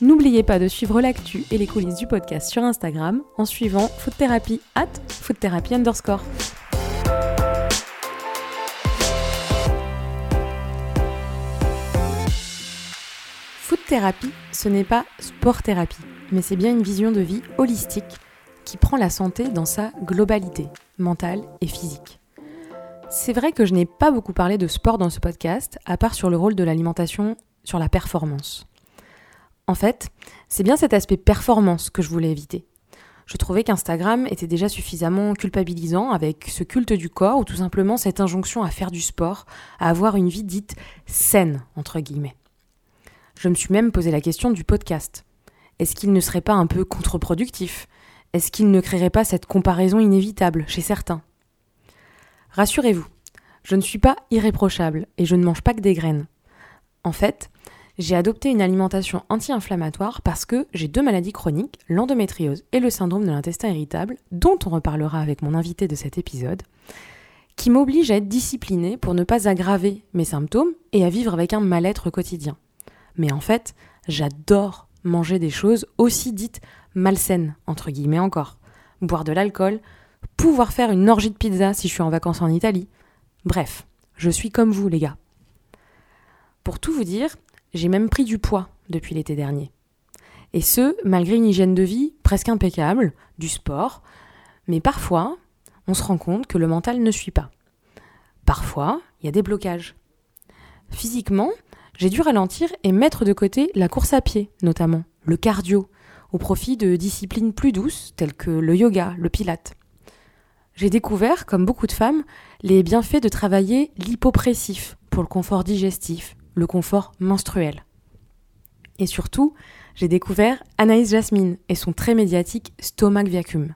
N'oubliez pas de suivre l'actu et les coulisses du podcast sur Instagram en suivant Food Therapy at underscore. Food Therapy, ce n'est pas sport thérapie, mais c'est bien une vision de vie holistique qui prend la santé dans sa globalité, mentale et physique. C'est vrai que je n'ai pas beaucoup parlé de sport dans ce podcast, à part sur le rôle de l'alimentation sur la performance. En fait, c'est bien cet aspect performance que je voulais éviter. Je trouvais qu'Instagram était déjà suffisamment culpabilisant avec ce culte du corps ou tout simplement cette injonction à faire du sport, à avoir une vie dite saine, entre guillemets. Je me suis même posé la question du podcast. Est-ce qu'il ne serait pas un peu contre-productif? Est-ce qu'il ne créerait pas cette comparaison inévitable chez certains? Rassurez-vous, je ne suis pas irréprochable et je ne mange pas que des graines. En fait, j'ai adopté une alimentation anti-inflammatoire parce que j'ai deux maladies chroniques, l'endométriose et le syndrome de l'intestin irritable, dont on reparlera avec mon invité de cet épisode, qui m'obligent à être disciplinée pour ne pas aggraver mes symptômes et à vivre avec un mal-être quotidien. Mais en fait, j'adore manger des choses aussi dites malsaines, entre guillemets encore. Boire de l'alcool, pouvoir faire une orgie de pizza si je suis en vacances en Italie. Bref, je suis comme vous les gars. Pour tout vous dire, j'ai même pris du poids depuis l'été dernier. Et ce, malgré une hygiène de vie presque impeccable, du sport, mais parfois, on se rend compte que le mental ne suit pas. Parfois, il y a des blocages. Physiquement, j'ai dû ralentir et mettre de côté la course à pied, notamment, le cardio, au profit de disciplines plus douces telles que le yoga, le pilate. J'ai découvert, comme beaucoup de femmes, les bienfaits de travailler l'hypopressif pour le confort digestif, le confort menstruel. Et surtout, j'ai découvert Anaïs Jasmine et son très médiatique Stomach Vacuum.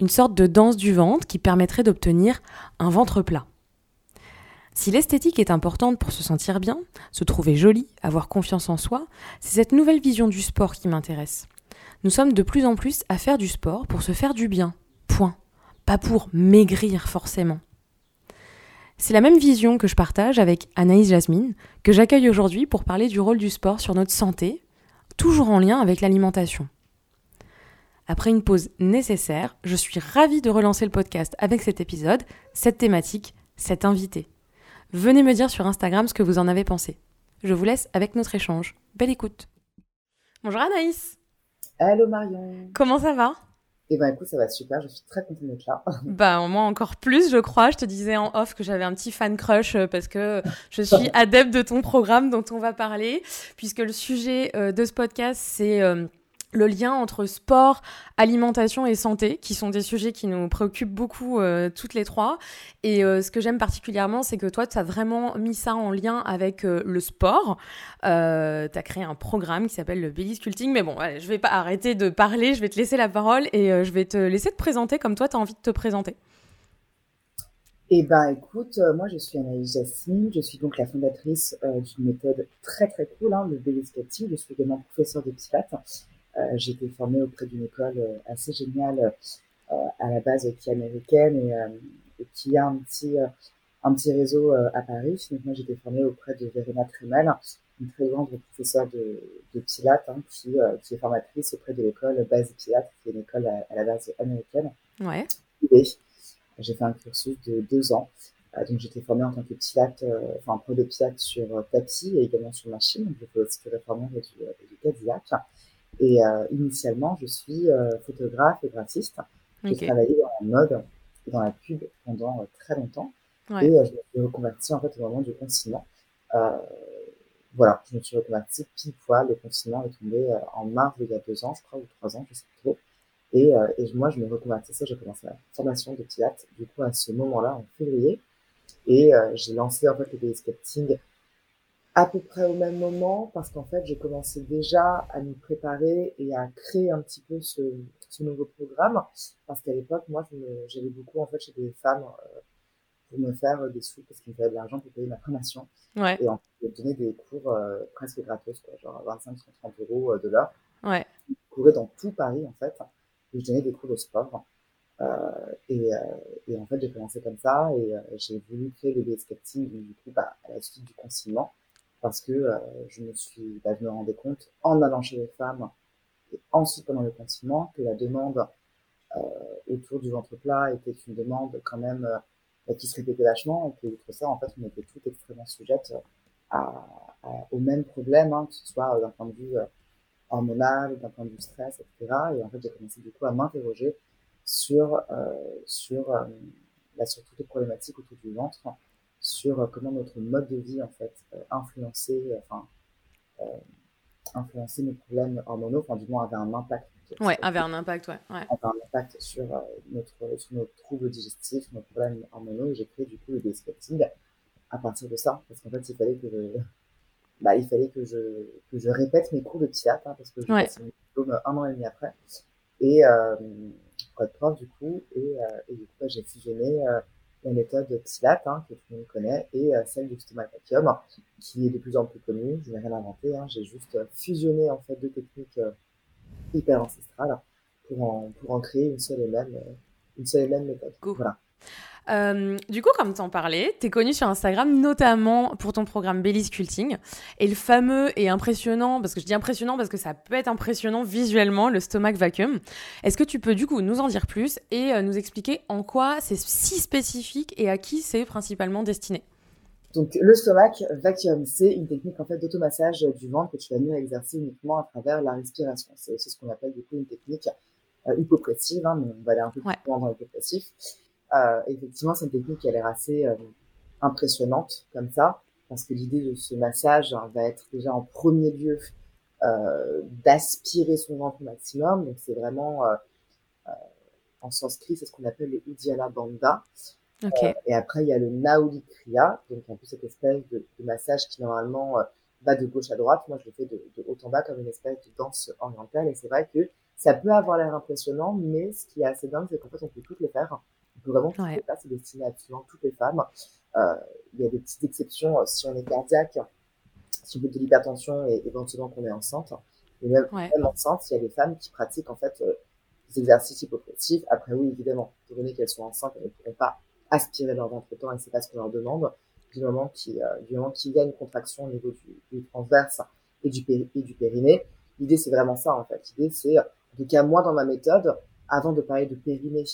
Une sorte de danse du ventre qui permettrait d'obtenir un ventre plat. Si l'esthétique est importante pour se sentir bien, se trouver jolie, avoir confiance en soi, c'est cette nouvelle vision du sport qui m'intéresse. Nous sommes de plus en plus à faire du sport pour se faire du bien. Point. Pas pour maigrir forcément. C'est la même vision que je partage avec Anaïs Jasmine, que j'accueille aujourd'hui pour parler du rôle du sport sur notre santé, toujours en lien avec l'alimentation. Après une pause nécessaire, je suis ravie de relancer le podcast avec cet épisode, cette thématique, cet invité. Venez me dire sur Instagram ce que vous en avez pensé. Je vous laisse avec notre échange. Belle écoute. Bonjour Anaïs. Hello Marion. Comment ça va? Eh ben écoute, ça va super, je suis très contente d'être là. Bah moi encore plus, je crois. Je te disais en off que j'avais un petit fan crush euh, parce que je suis adepte de ton programme dont on va parler, puisque le sujet euh, de ce podcast c'est euh, le lien entre sport, alimentation et santé, qui sont des sujets qui nous préoccupent beaucoup euh, toutes les trois. Et euh, ce que j'aime particulièrement, c'est que toi, tu as vraiment mis ça en lien avec euh, le sport. tu as créé un programme qui s'appelle le Belly Sculpting. Mais bon, je vais pas arrêter de parler, je vais te laisser la parole et je vais te laisser te présenter comme toi, tu as envie de te présenter. Eh ben, écoute, moi je suis Anaïs Jassine, je suis donc la fondatrice d'une méthode très très cool, hein, le Belly Sculpting. Je suis également professeur de pilates j'ai été formée auprès d'une école euh, assez géniale euh, à la base qui est américaine et, qui a un petit un petit réseau à Paris. Donc moi, j'ai été formée auprès de Verena Tremel, une très grande professeure de, de Pilates, hein, qui, qui, est formatrice auprès de l'école Base Pilates, qui est une école à, la base américaine. Ouais. J'ai fait un cursus de deux ans. donc j'étais formée en tant que Pilate, enfin pro de Pilates sur tapis et également sur machine. Donc j'ai fait aussi et du, du Cadillac. Et euh, initialement, je suis euh, photographe et graphiste. J'ai travaillé dans la mode et dans la pub pendant euh, très longtemps. Et je me suis reconverti en fait au moment du confinement. voilà, je me suis reconverti pile poil. Le confinement est tombé en mars il y a deux ans, je crois, ou trois ans, je sais plus trop. Et, et moi, je me reconvertissais, j'ai commencé la formation de pilates, du coup, à ce moment-là, en février. Et j'ai lancé, en fait, le sculpting à peu près au même moment, parce qu'en fait, j'ai commencé déjà à me préparer et à créer un petit peu ce, ce nouveau programme, parce qu'à l'époque, moi, j'avais beaucoup en fait chez des femmes euh, pour me faire des sous, parce qu'il me fallait de l'argent pour payer ma formation. Ouais. Et en fait, donner des cours euh, presque gratos, quoi, genre 25-30 euros euh, de l'heure. Ouais. Je courais dans tout Paris, en fait, et je donnais des cours de sport. Euh, et, euh, et, en fait, j'ai commencé comme ça et euh, j'ai voulu créer le BS du coup, bah, à la suite du confinement parce que je me suis, bah, je me rendais compte en allant chez les femmes et ensuite pendant le confinement que la demande autour du ventre plat était une demande quand même bah, qui se répétait vachement et que outre ça, en fait, on était toutes extrêmement sujettes à, à, au même problème, hein, que ce soit d'un point de vue hormonal, d'un point de vue stress, etc. Et en fait, j'ai commencé du coup à m'interroger sur, euh, sur, euh, bah, sur toutes les problématiques autour du ventre, sur euh, comment notre mode de vie en fait influençait, enfin, influençait nos problèmes hormonaux, enfin du moins avait un impact. Ouais, avait un impact, ouais. ouais. Avait un impact sur, notre, sur nos troubles digestifs, nos problèmes hormonaux, j'ai créé du coup le descripting à partir de ça, parce qu'en fait il fallait que je, bah, il fallait que je, que je répète mes cours de psychiatre, hein, parce que je ouais. mon diplôme un an et demi après. Et, euh, de prof du coup et, euh, et du coup bah, j'ai fusionné euh, la méthode Psylat hein, que tout le monde connaît et euh, celle du stomacacium qui est de plus en plus connue. Je n'ai rien inventé, hein, j'ai juste fusionné en fait deux techniques hyper ancestrales pour en, pour en créer une seule et même, une seule et même méthode. Voilà. Euh, du coup, comme tu en parlais, tu es connu sur Instagram notamment pour ton programme Belly Sculpting. Et le fameux et impressionnant, parce que je dis impressionnant parce que ça peut être impressionnant visuellement, le stomach vacuum. Est-ce que tu peux du coup nous en dire plus et euh, nous expliquer en quoi c'est si spécifique et à qui c'est principalement destiné? Donc le stomach vacuum, c'est une technique en fait d'automassage du ventre que tu vas venir exercer uniquement à travers la respiration. C'est aussi ce qu'on appelle du coup une technique euh, hypopressive, hein, mais on va aller un peu plus loin dans l'hypopressif. Euh, effectivement, c'est une technique qui a l'air assez euh, impressionnante comme ça, parce que l'idée de ce massage hein, va être déjà en premier lieu euh, d'aspirer son ventre au maximum. Donc c'est vraiment euh, euh, en sanskrit, c'est ce qu'on appelle le Uddiyana Bandha. Okay. et après, il y a le Nauli Kriya, donc un peu cette espèce de, de massage qui normalement va de gauche à droite. Moi, je le fais de, de, haut en bas comme une espèce de danse orientale. Et c'est vrai que ça peut avoir l'air impressionnant, mais ce qui est assez dingue, c'est qu'en fait, on peut toutes le faire. Vraiment ouais. c'est destiné à absolument toutes les femmes. Euh, il y a des petites exceptions euh, si on est cardiaque, si on fait de l'hypertension et éventuellement qu'on est enceinte. Et même, ouais. même, enceinte, il y a des femmes qui pratiquent en fait euh, des exercices hypopressifs. Après, oui, évidemment, étant donné qu'elles sont enceintes, elles ne pourront pas aspirer leur ventre temps et c'est pas ce qu'on leur demande. Du moment qu'il euh, y a une contraction au niveau du, du transverse et du, et du périnée, l'idée c'est vraiment ça en fait. L'idée c'est, en tout cas moi dans ma méthode, avant de parler de périnée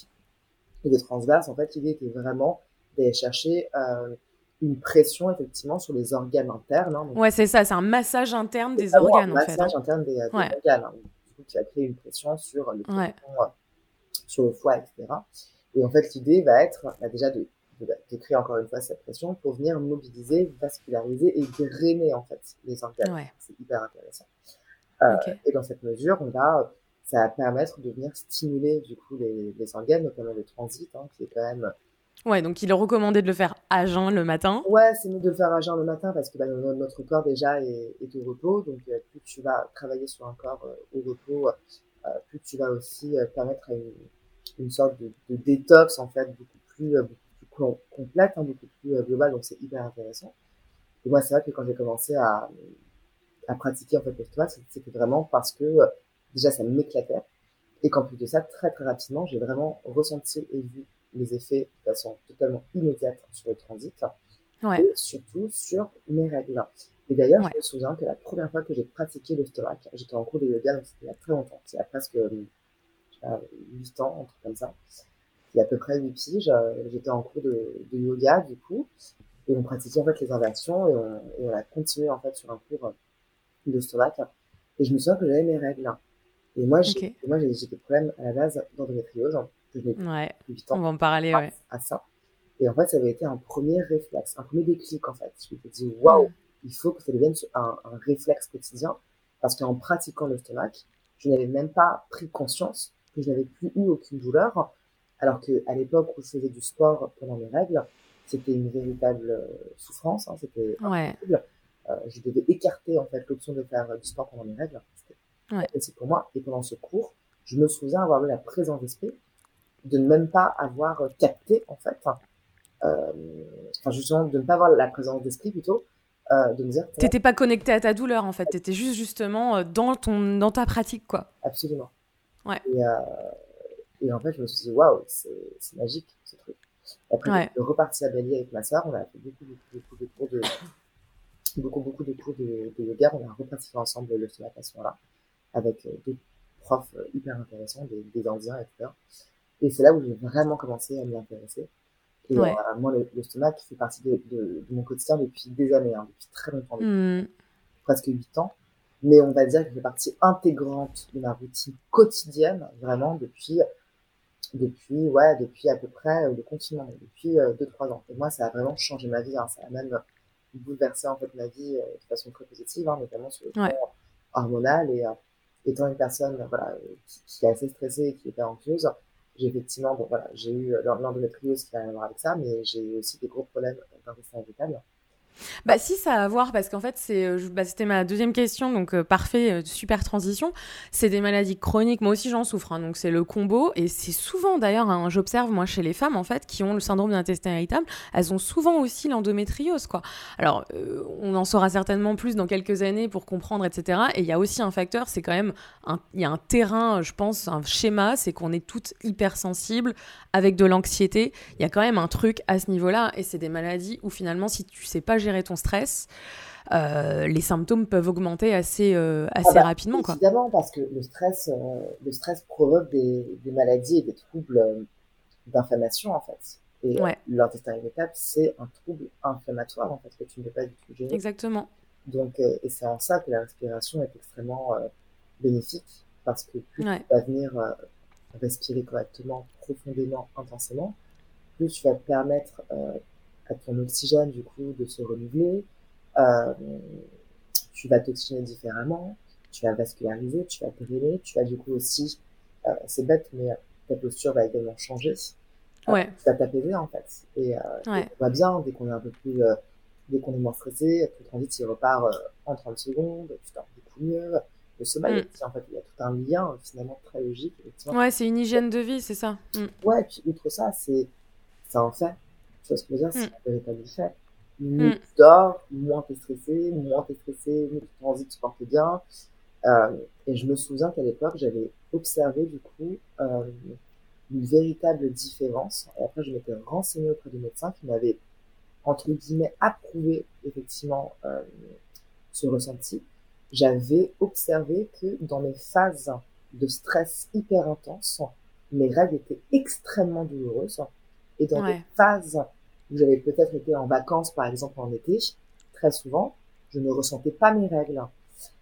et de transverse, en fait, l'idée était vraiment d'aller chercher euh, une pression effectivement sur les organes internes. Hein, donc, ouais, c'est ça, c'est un massage interne des organes en fait. Un massage interne des, des ouais. organes. Hein, du coup, qui va créer une pression sur le ouais. pression, sur le foie, etc. Et en fait, l'idée va être bah, déjà de, de, de, créer encore une fois cette pression pour venir mobiliser, vasculariser et drainer en fait les organes. Ouais. C'est hyper intéressant. Euh, okay. Et dans cette mesure, on va ça va permettre de venir stimuler du coup les, les organes, notamment le transit, hein, qui est quand même. Ouais, donc il est recommandé de le faire à jeun le matin. Ouais, c'est mieux de le faire à jeun le matin parce que bah, notre corps déjà est, est au repos, donc euh, plus tu vas travailler sur un corps euh, au repos, euh, plus tu vas aussi permettre à une, une sorte de, de, détox en fait beaucoup plus, beaucoup plus complète, hein, beaucoup plus globale, donc c'est hyper intéressant. Et moi, c'est vrai que quand j'ai commencé à, à pratiquer en fait le c'était vraiment parce que déjà ça m'éclatait. Et qu'en plus de ça très très rapidement j'ai vraiment ressenti et vu les effets de façon totalement immédiate sur le transit ouais. et surtout sur mes règles. Et d'ailleurs ouais. je me souviens que la première fois que j'ai pratiqué le stomac j'étais en cours de yoga donc c'était il y a très longtemps il y a presque euh, 8 ans un truc comme ça. Il y a à peu près 8 piges j'étais en cours de, de, yoga du coup et on pratiquait en fait les inversions et on, et on a continué en fait sur un cours de stomac et je me souviens que j'avais mes règles et moi, j'ai, okay. des problèmes à la base d'endométriose, hein, ouais. depuis 8 ans. On va en parler, à, ouais. À ça. Et en fait, ça avait été un premier réflexe, un premier déclic, en fait. Je me suis dit, waouh, il faut que ça devienne un, un réflexe quotidien, parce qu'en pratiquant le stomac, je n'avais même pas pris conscience que je n'avais plus eu aucune douleur, alors que à l'époque où je faisais du sport pendant mes règles, c'était une véritable souffrance, hein, c'était ouais. je devais écarter en fait l'option de faire du sport pendant mes règles. C'était pour moi. Et pendant ce cours, je me souviens avoir eu la présence d'esprit de ne même pas avoir capté en fait, enfin justement de ne pas avoir la présence d'esprit plutôt euh, de me dire. T'étais pas connecté à ta douleur en fait, t'étais juste justement euh, dans ton dans ta pratique quoi. Absolument. Ouais. Et, euh, et en fait, je me suis dit waouh, c'est magique ce truc. Après, ouais. je suis reparti à Bali avec ma soeur, on a fait beaucoup beaucoup beaucoup de cours de beaucoup beaucoup de cours de, de yoga, on a repratiqué ensemble le à ce là avec deux profs hyper intéressants, des, des Indiens, etc. Et c'est là où j'ai vraiment commencé à m'y intéresser. Et euh, moi, le, le, stomac fait partie de, de, de, mon quotidien depuis des années, hein, depuis très longtemps, depuis hmm. presque 8 ans. Mais on va dire que fait partie intégrante de ma routine quotidienne, vraiment, depuis, depuis, ouais, depuis à peu près le confinement, depuis 2-3 euh, ans. Et moi, ça a vraiment changé ma vie, hein, ça a même bouleversé en fait ma vie euh, de façon très positive, hein, notamment sur le plan hormonal et étant une personne voilà, qui, est assez stressée et qui pas anxieuse, j'ai effectivement, bon voilà, j'ai eu l'endométriose qui a à voir avec ça, mais j'ai aussi des gros problèmes d'intestin irritable. Bah si, ça a à voir parce qu'en fait, c'est, euh, bah, c'était ma deuxième question, donc euh, parfait, euh, super transition. C'est des maladies chroniques, moi aussi j'en souffre, hein, donc c'est le combo. Et c'est souvent d'ailleurs, hein, j'observe moi chez les femmes en fait qui ont le syndrome d'intestin irritable, elles ont souvent aussi l'endométriose quoi. Alors on en saura certainement plus dans quelques années pour comprendre, etc. Et il y a aussi un facteur, c'est quand même, il y a un terrain, je pense, un schéma, c'est qu'on est toutes hypersensibles avec de l'anxiété. Il y a quand même un truc à ce niveau-là, et c'est des maladies où finalement si tu sais pas gérer ton stress, euh, les symptômes peuvent augmenter assez, euh, assez ah bah, rapidement. Quoi. Évidemment, parce que le stress, euh, le stress provoque des, des, maladies et des troubles d'inflammation, en fait. Et l'intestin irritable, c'est un trouble inflammatoire, en fait, que tu ne peux pas du tout gérer. Exactement. Donc, et c'est en ça que la respiration est extrêmement bénéfique, parce que plus tu vas venir respirer correctement, profondément, intensément, plus tu vas te permettre à ton oxygène du coup de se renouveler. Euh, tu vas t'oxygéner différemment, tu vas vasculariser, tu vas drainer, tu vas du coup aussi, euh, c'est bête, mais ta posture va également changer. Euh, ouais. Tu vas t'apaiser en fait. Et, ouais. on va bien dès qu'on est un peu plus, dès qu'on est moins stressé, tout transit il repart en 30 secondes, tu dors beaucoup mieux. Le sommeil, mm. en fait, il y a tout un lien finalement très logique. Ouais, c'est une hygiène de vie, c'est ça. Mm. Ouais, et puis outre ça, c'est ça en fait tu vois ce que je veux dire C'est un véritable effet. Mieux tu dors, moins t'es stressé, moins t'es stressé, mieux tu transites, tu portes bien. Euh, et je me souviens qu'à l'époque, j'avais observé du coup euh, une véritable différence. Et après, je m'étais renseigné auprès du médecin qui m'avait, entre guillemets, approuvé effectivement euh, ce ressenti. J'avais observé que dans mes phases de stress hyper intense, mes règles étaient extrêmement douloureuses. Et dans des phases où j'avais peut-être été en vacances, par exemple en été, très souvent, je ne ressentais pas mes règles.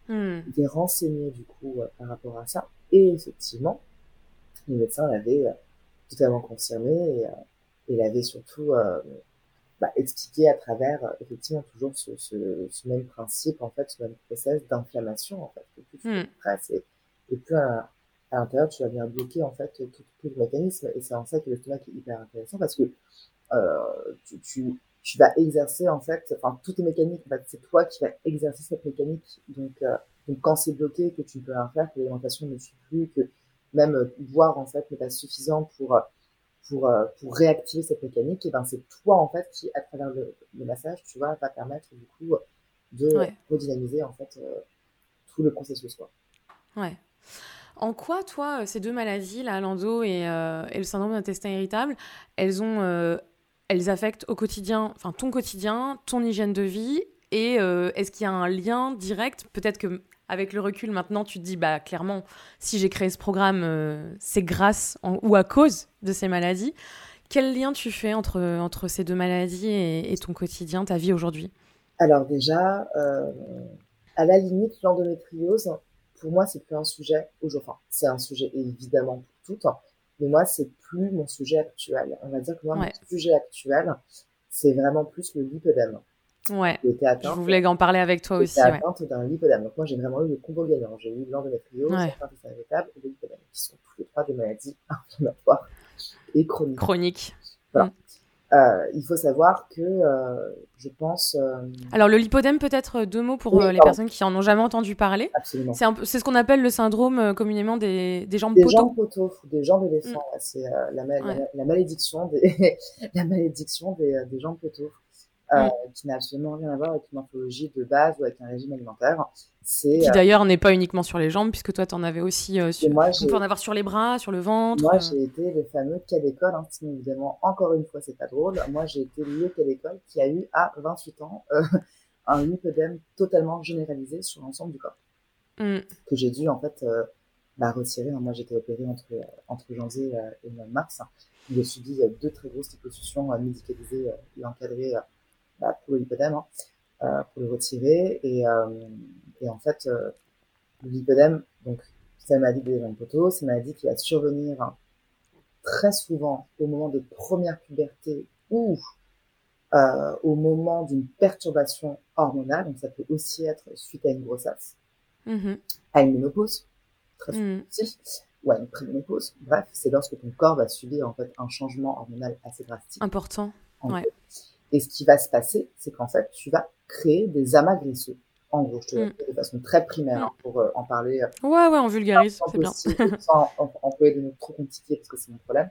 Hmm. J'étais renseigné du coup euh, par rapport à ça. Et effectivement, le médecin l'avait euh, totalement confirmé et, euh, et l'avait surtout bah, expliqué à travers effectivement toujours ce, ce, ce, même principe, en fait, ce même process d'inflammation en fait. Que plus tu hmm. et, et plus à, à l'intérieur tu vas bien bloquer en fait tout, tout le mécanisme. Et c'est en ça que le stomac est hyper intéressant parce que tu, tu, tu, vas exercer en fait, enfin tout est mécanique, en fait, c'est toi qui vas exercer cette mécanique. Donc, euh, donc quand c'est bloqué, que tu ne peux rien faire, que l'alimentation ne suit plus, que même euh, boire en fait n'est pas suffisant pour pour, pour réactiver cette mécanique, et ben c'est toi en fait qui, à travers le, le massage, tu vois, va permettre du coup de redynamiser en fait tout le processus quoi. Ouais. En quoi, toi, ces deux maladies, la l'endo et, euh, et, le syndrome d'intestin irritable, elles ont, euh, elles affectent au quotidien, enfin ton quotidien, ton hygiène de vie, et euh, est-ce qu'il y a un lien direct? Peut-être que avec le recul maintenant, tu te dis, bah clairement, si j'ai créé ce programme, c'est grâce ou à cause de ces maladies. Quel lien tu fais entre, entre ces deux maladies et, ton quotidien, ta vie aujourd'hui? Alors déjà, à la limite, l'endométriose, pour moi, c'est plus un sujet aujourd'hui. C'est un sujet évidemment pour toutes, hein, mais moi, c'est plus mon sujet actuel. On va dire que moi, mon sujet actuel, c'est vraiment plus le lipodème. Ouais. je voulais en parler avec toi aussi. Atteinte d'un lipodème. Donc moi, j'ai vraiment eu le combo gagnant. J'ai eu l'endométriose, ouais. irritable et le lipodème, qui sont tous les trois des maladies inflammatoires et chroniques. Chroniques. Voilà. Mm. Euh, il faut savoir que euh, je pense. Euh, Alors le lipodème, peut-être deux mots pour les personnes qui en ont jamais entendu parler. Absolument. C'est ce qu'on appelle le syndrome communément des, des jambes des poteaux. Jambes poteaux, des jambes éléphants. Mm. C'est la, la, malédiction des la malédiction des, des jambes poteaux. Euh, mm. qui n'a absolument rien à voir avec une morphologie de base ou avec un régime alimentaire. Qui euh, d'ailleurs n'est pas uniquement sur les jambes, puisque toi, tu en avais aussi euh, sur... Moi, on peut en avoir sur les bras, sur le ventre. Moi, j'ai été le fameux cas d'école, hein, évidemment, encore une fois, c'est pas drôle. Moi, j'ai été le cas d'école qui a eu, à 28 ans, un lipodème totalement généralisé sur l'ensemble du corps. Mm. Que j'ai dû, en fait, bah, retirer. Moi, j'étais opérée entre, entre janvier et mars. J'ai subi deux très grosses liposuctions médicalisées et encadrées bah, pour le hein, euh, pour le retirer. Et, euh, et en fait, euh, le lipodème, donc, c'est une maladie des jambes poteaux, c'est une maladie qui va survenir très souvent au moment de première puberté ou euh, au moment d'une perturbation hormonale, donc ça peut aussi être suite à une grossesse, mm-hmm. à une ménopause, très souvent mm. aussi, ou à une préménopause. Bref, c'est lorsque ton corps va subir en fait un changement hormonal assez drastique. Important. Ouais. Et ce qui va se passer, c'est qu'en fait, tu vas créer des amas graisseux. En gros, je te mm. de façon très primaire hein, pour euh, en parler. Euh, ouais, ouais, on vulgarise, c'est bien. sans employer des mots trop compliqués parce que c'est mon problème.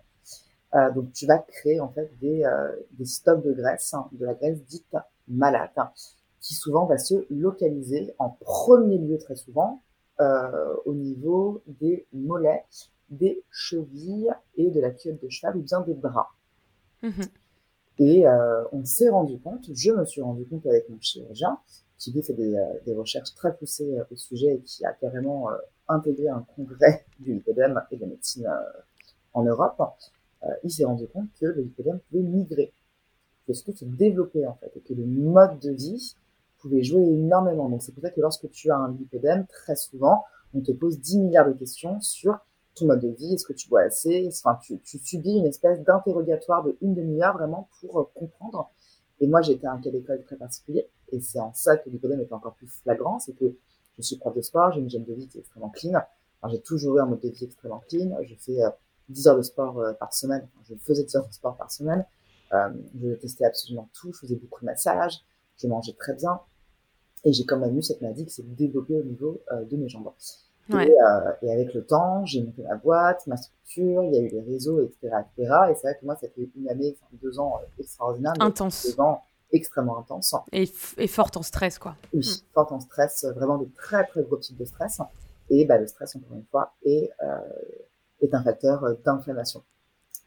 Euh, donc, tu vas créer en fait des, euh, des stocks de graisse, hein, de la graisse dite malade, hein, qui souvent va se localiser en premier lieu très souvent euh, au niveau des mollets, des chevilles et de la culotte de cheval ou bien des bras. Mm-hmm. Et euh, on s'est rendu compte, je me suis rendu compte avec mon chirurgien, qui lui fait des, euh, des recherches très poussées euh, au sujet et qui a carrément intégré un congrès du lipodème et de médecine en Europe, il s'est rendu compte que le lipodème pouvait migrer, que surtout se développer en fait, et que le mode de vie pouvait jouer énormément. Donc c'est pour ça que lorsque tu as un lipodème, très souvent, on te pose 10 milliards de questions sur ton mode de vie, est-ce que tu bois assez Enfin, tu, tu subis une espèce d'interrogatoire de une demi-heure vraiment pour euh, comprendre. Et moi, j'étais un cas d'école très particulier, et c'est en ça que l'hypodème est encore plus flagrant, c'est que je suis prof de sport, j'ai une hygiène de vie qui est extrêmement clean. j'ai toujours eu un mode de vie extrêmement clean. Je fais euh, 10 heures de sport euh, par semaine. je faisais 10 heures de sport par semaine. Euh, je testais absolument tout. Je faisais beaucoup de massages. Je mangeais très bien. Et j'ai quand même eu cette maladie qui s'est développée au niveau euh, de mes jambes. Euh, et, avec le temps, j'ai monté ma boîte, ma structure, il y a eu les réseaux, etc. etc. Et c'est vrai que moi, ça fait une année, enfin, deux ans euh, extraordinaires. Intense. Deux ans extrêmement intense. Et, et forte en stress, quoi. Oui, mm. forte en stress, euh, vraiment de très, très gros types de stress. Et bah, le stress, encore une fois, est, est un facteur d'inflammation.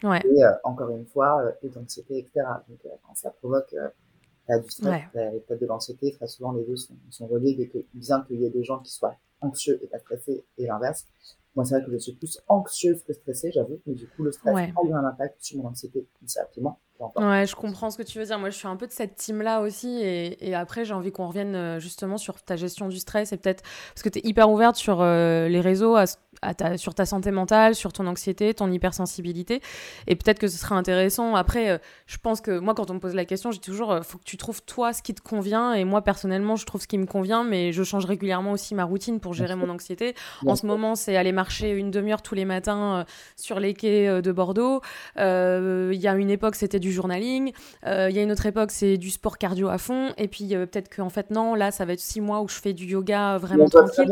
Ouais. Et encore une fois, et d'anxiété, etc. Donc, quand ça provoque du stress, ouais. de l'anxiété, très souvent les deux sont, sont reliés, et que bien qu'il y ait des gens qui soient anxieux et pas stressé et l'inverse. Moi, c'est vrai que je suis plus anxieuse que stressée, j'avoue, mais du coup, le stress a eu un impact sur mon anxiété, absolument. Ouais, je comprends ce que tu veux dire. Moi, je suis un peu de cette team-là aussi. Et, et après, j'ai envie qu'on revienne euh, justement sur ta gestion du stress et peut-être parce que tu es hyper ouverte sur euh, les réseaux, à, ta, sur ta santé mentale, sur ton anxiété, ton hypersensibilité. Et peut-être que ce serait intéressant. Après, euh, je pense que moi, quand on me pose la question, dis toujours faut que tu trouves toi ce qui te convient. Et moi, personnellement, je trouve ce qui me convient, mais je change régulièrement aussi ma routine pour gérer mon anxiété. En ce moment, c'est aller marcher une demi-heure tous les matins sur les quais de Bordeaux. Il y a une époque, c'était du journaling. Euh, il y a une autre époque, c'est du sport cardio à fond. Et puis euh, peut-être qu'en fait, non, là, ça va être six mois où je fais du yoga vraiment tranquille.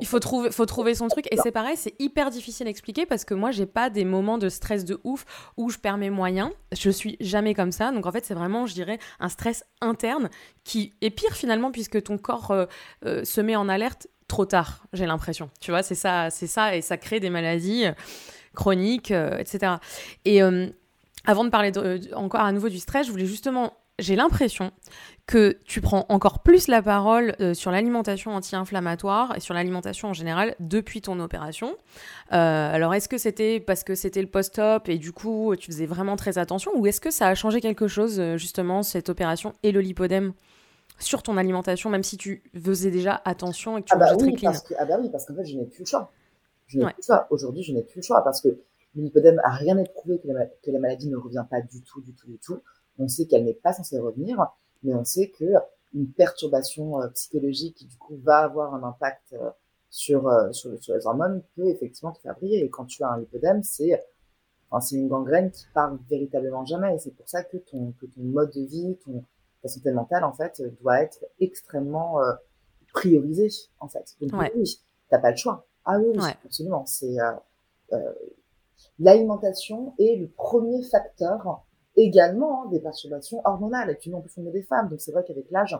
Il faut trouver, faut trouver son truc. Et c'est pareil, c'est hyper difficile à expliquer parce que moi, j'ai pas des moments de stress de ouf où je perds mes moyens. Je suis jamais comme ça. Donc en fait, c'est vraiment, je dirais, un stress interne qui est pire finalement puisque ton corps euh, se met en alerte trop tard, j'ai l'impression. Tu vois, c'est ça, c'est ça, et ça crée des maladies chroniques, etc. Et avant de parler encore à nouveau du stress, je voulais justement, j'ai l'impression que tu prends encore plus la parole euh, sur l'alimentation anti-inflammatoire et sur l'alimentation en général depuis ton opération. Euh, alors est-ce que c'était parce que c'était le post-op et du coup tu faisais vraiment très attention ou est-ce que ça a changé quelque chose euh, justement cette opération et le lipodème sur ton alimentation même si tu faisais déjà attention et que tu ah bah mangeais très clean? Ah bah oui parce qu'en fait je n'ai plus le choix. Je n'ai plus le choix. Aujourd'hui je n'ai plus le choix parce que L'hypodème a rien à prouvé que la, que la maladie ne revient pas du tout, du tout, du tout. On sait qu'elle n'est pas censée revenir, mais on sait que une perturbation euh, psychologique qui du coup va avoir un impact euh, sur, euh, sur, sur, les hormones peut effectivement te faire briller. Et quand tu as un lipodème, c'est Enfin, c'est une gangrène qui part véritablement jamais. Et c'est pour ça que ton, que ton mode de vie, ton, ta santé mentale, en fait, doit être extrêmement euh, priorisé, en fait. Donc, Ouais. oui, t'as pas le choix. Ah oui, Ouais. absolument. C'est euh, euh, l'alimentation est le premier facteur également hein, des perturbations hormonales. Et puis, nous, en plus, on est des femmes. Donc, c'est vrai qu'avec l'âge,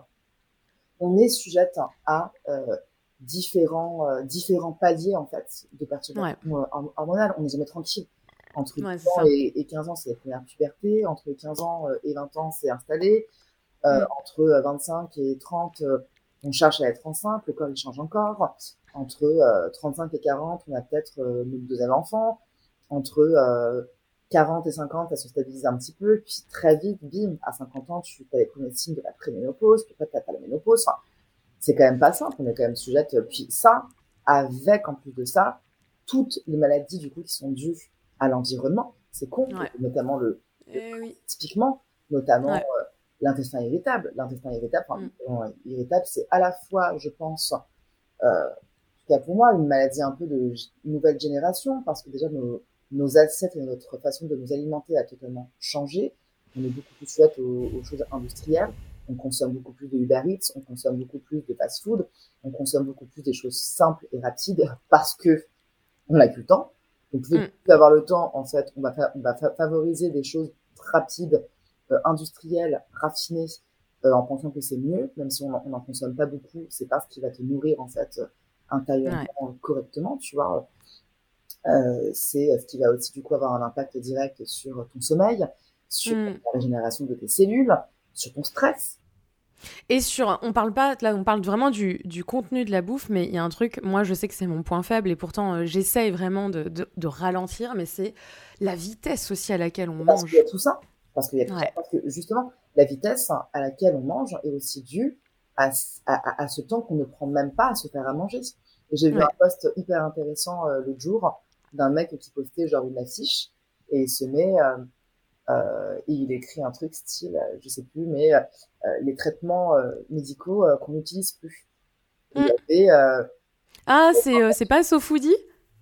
on est sujette à euh, différents, euh, différents paliers, en fait, de perturbations euh, horm- hormonales. On n'est jamais tranquille. Entre Ouais, 10 c'est ans et, et 15 ans, c'est la première puberté. Entre 15 ans euh, et 20 ans, c'est installé. Euh, Mm. Entre euh, 25 et 30, euh, on cherche à être enceinte. Le corps, il change encore. Entre euh, 35 et 40, on a peut-être euh, notre deuxième enfant. Entre euh, 40 et 50, ça se stabilise un petit peu. Puis très vite, bim, à 50 ans, tu as les premiers signes de la préménopause. Puis après, tu pas la ménopause. Enfin, c'est quand même pas simple. On est quand même sujette. Puis ça, avec en plus de ça, toutes les maladies du coup qui sont dues à l'environnement. C'est con, Ouais. notamment le, Eh oui. typiquement, notamment Ouais. euh, l'intestin irritable. L'intestin irritable, Mm. irritable, c'est à la fois, je pense, euh, en tout cas pour moi, une maladie un peu de nouvelle génération, parce que déjà nos, nos assiettes et notre façon de nous alimenter a totalement changé. On est beaucoup plus sujette aux, aux choses industrielles. On consomme beaucoup plus de Uber Eats, on consomme beaucoup plus de fast-food, on consomme beaucoup plus des choses simples et rapides parce que on n'a plus le temps. Donc, plus Mm. plus avoir le temps, en fait, on va, on va fa- favoriser des choses rapides, euh, industrielles, raffinées, euh, en pensant que c'est mieux, même si on n'en on en consomme pas beaucoup, c'est pas ce qui va te nourrir, en fait, euh, intérieurement, correctement, tu vois. Euh, c'est ce qui va aussi, du coup, avoir un impact direct sur ton sommeil, sur Mm. la régénération de tes cellules, sur ton stress. Et sur, on parle pas, là, on parle vraiment du, du contenu de la bouffe, mais il y a un truc, moi, je sais que c'est mon point faible et pourtant, euh, j'essaye vraiment de, de, de ralentir, mais c'est la vitesse aussi à laquelle on Parce mange. qu'il y a tout ça. Parce qu'il y a tout Ouais. ça. Parce que justement, la vitesse à laquelle on mange est aussi due à, ce- à, à- à ce temps qu'on ne prend même pas à se faire à manger. Et j'ai vu Ouais. un post hyper intéressant euh, l'autre jour d'un mec qui postait genre une affiche et il se met euh, euh, et il écrit un truc style, euh, je sais plus, mais euh, euh, les traitements euh, médicaux euh, qu'on n'utilise plus. Et Il y avait, euh, Ah, c'est euh, c'est pas SoFoodie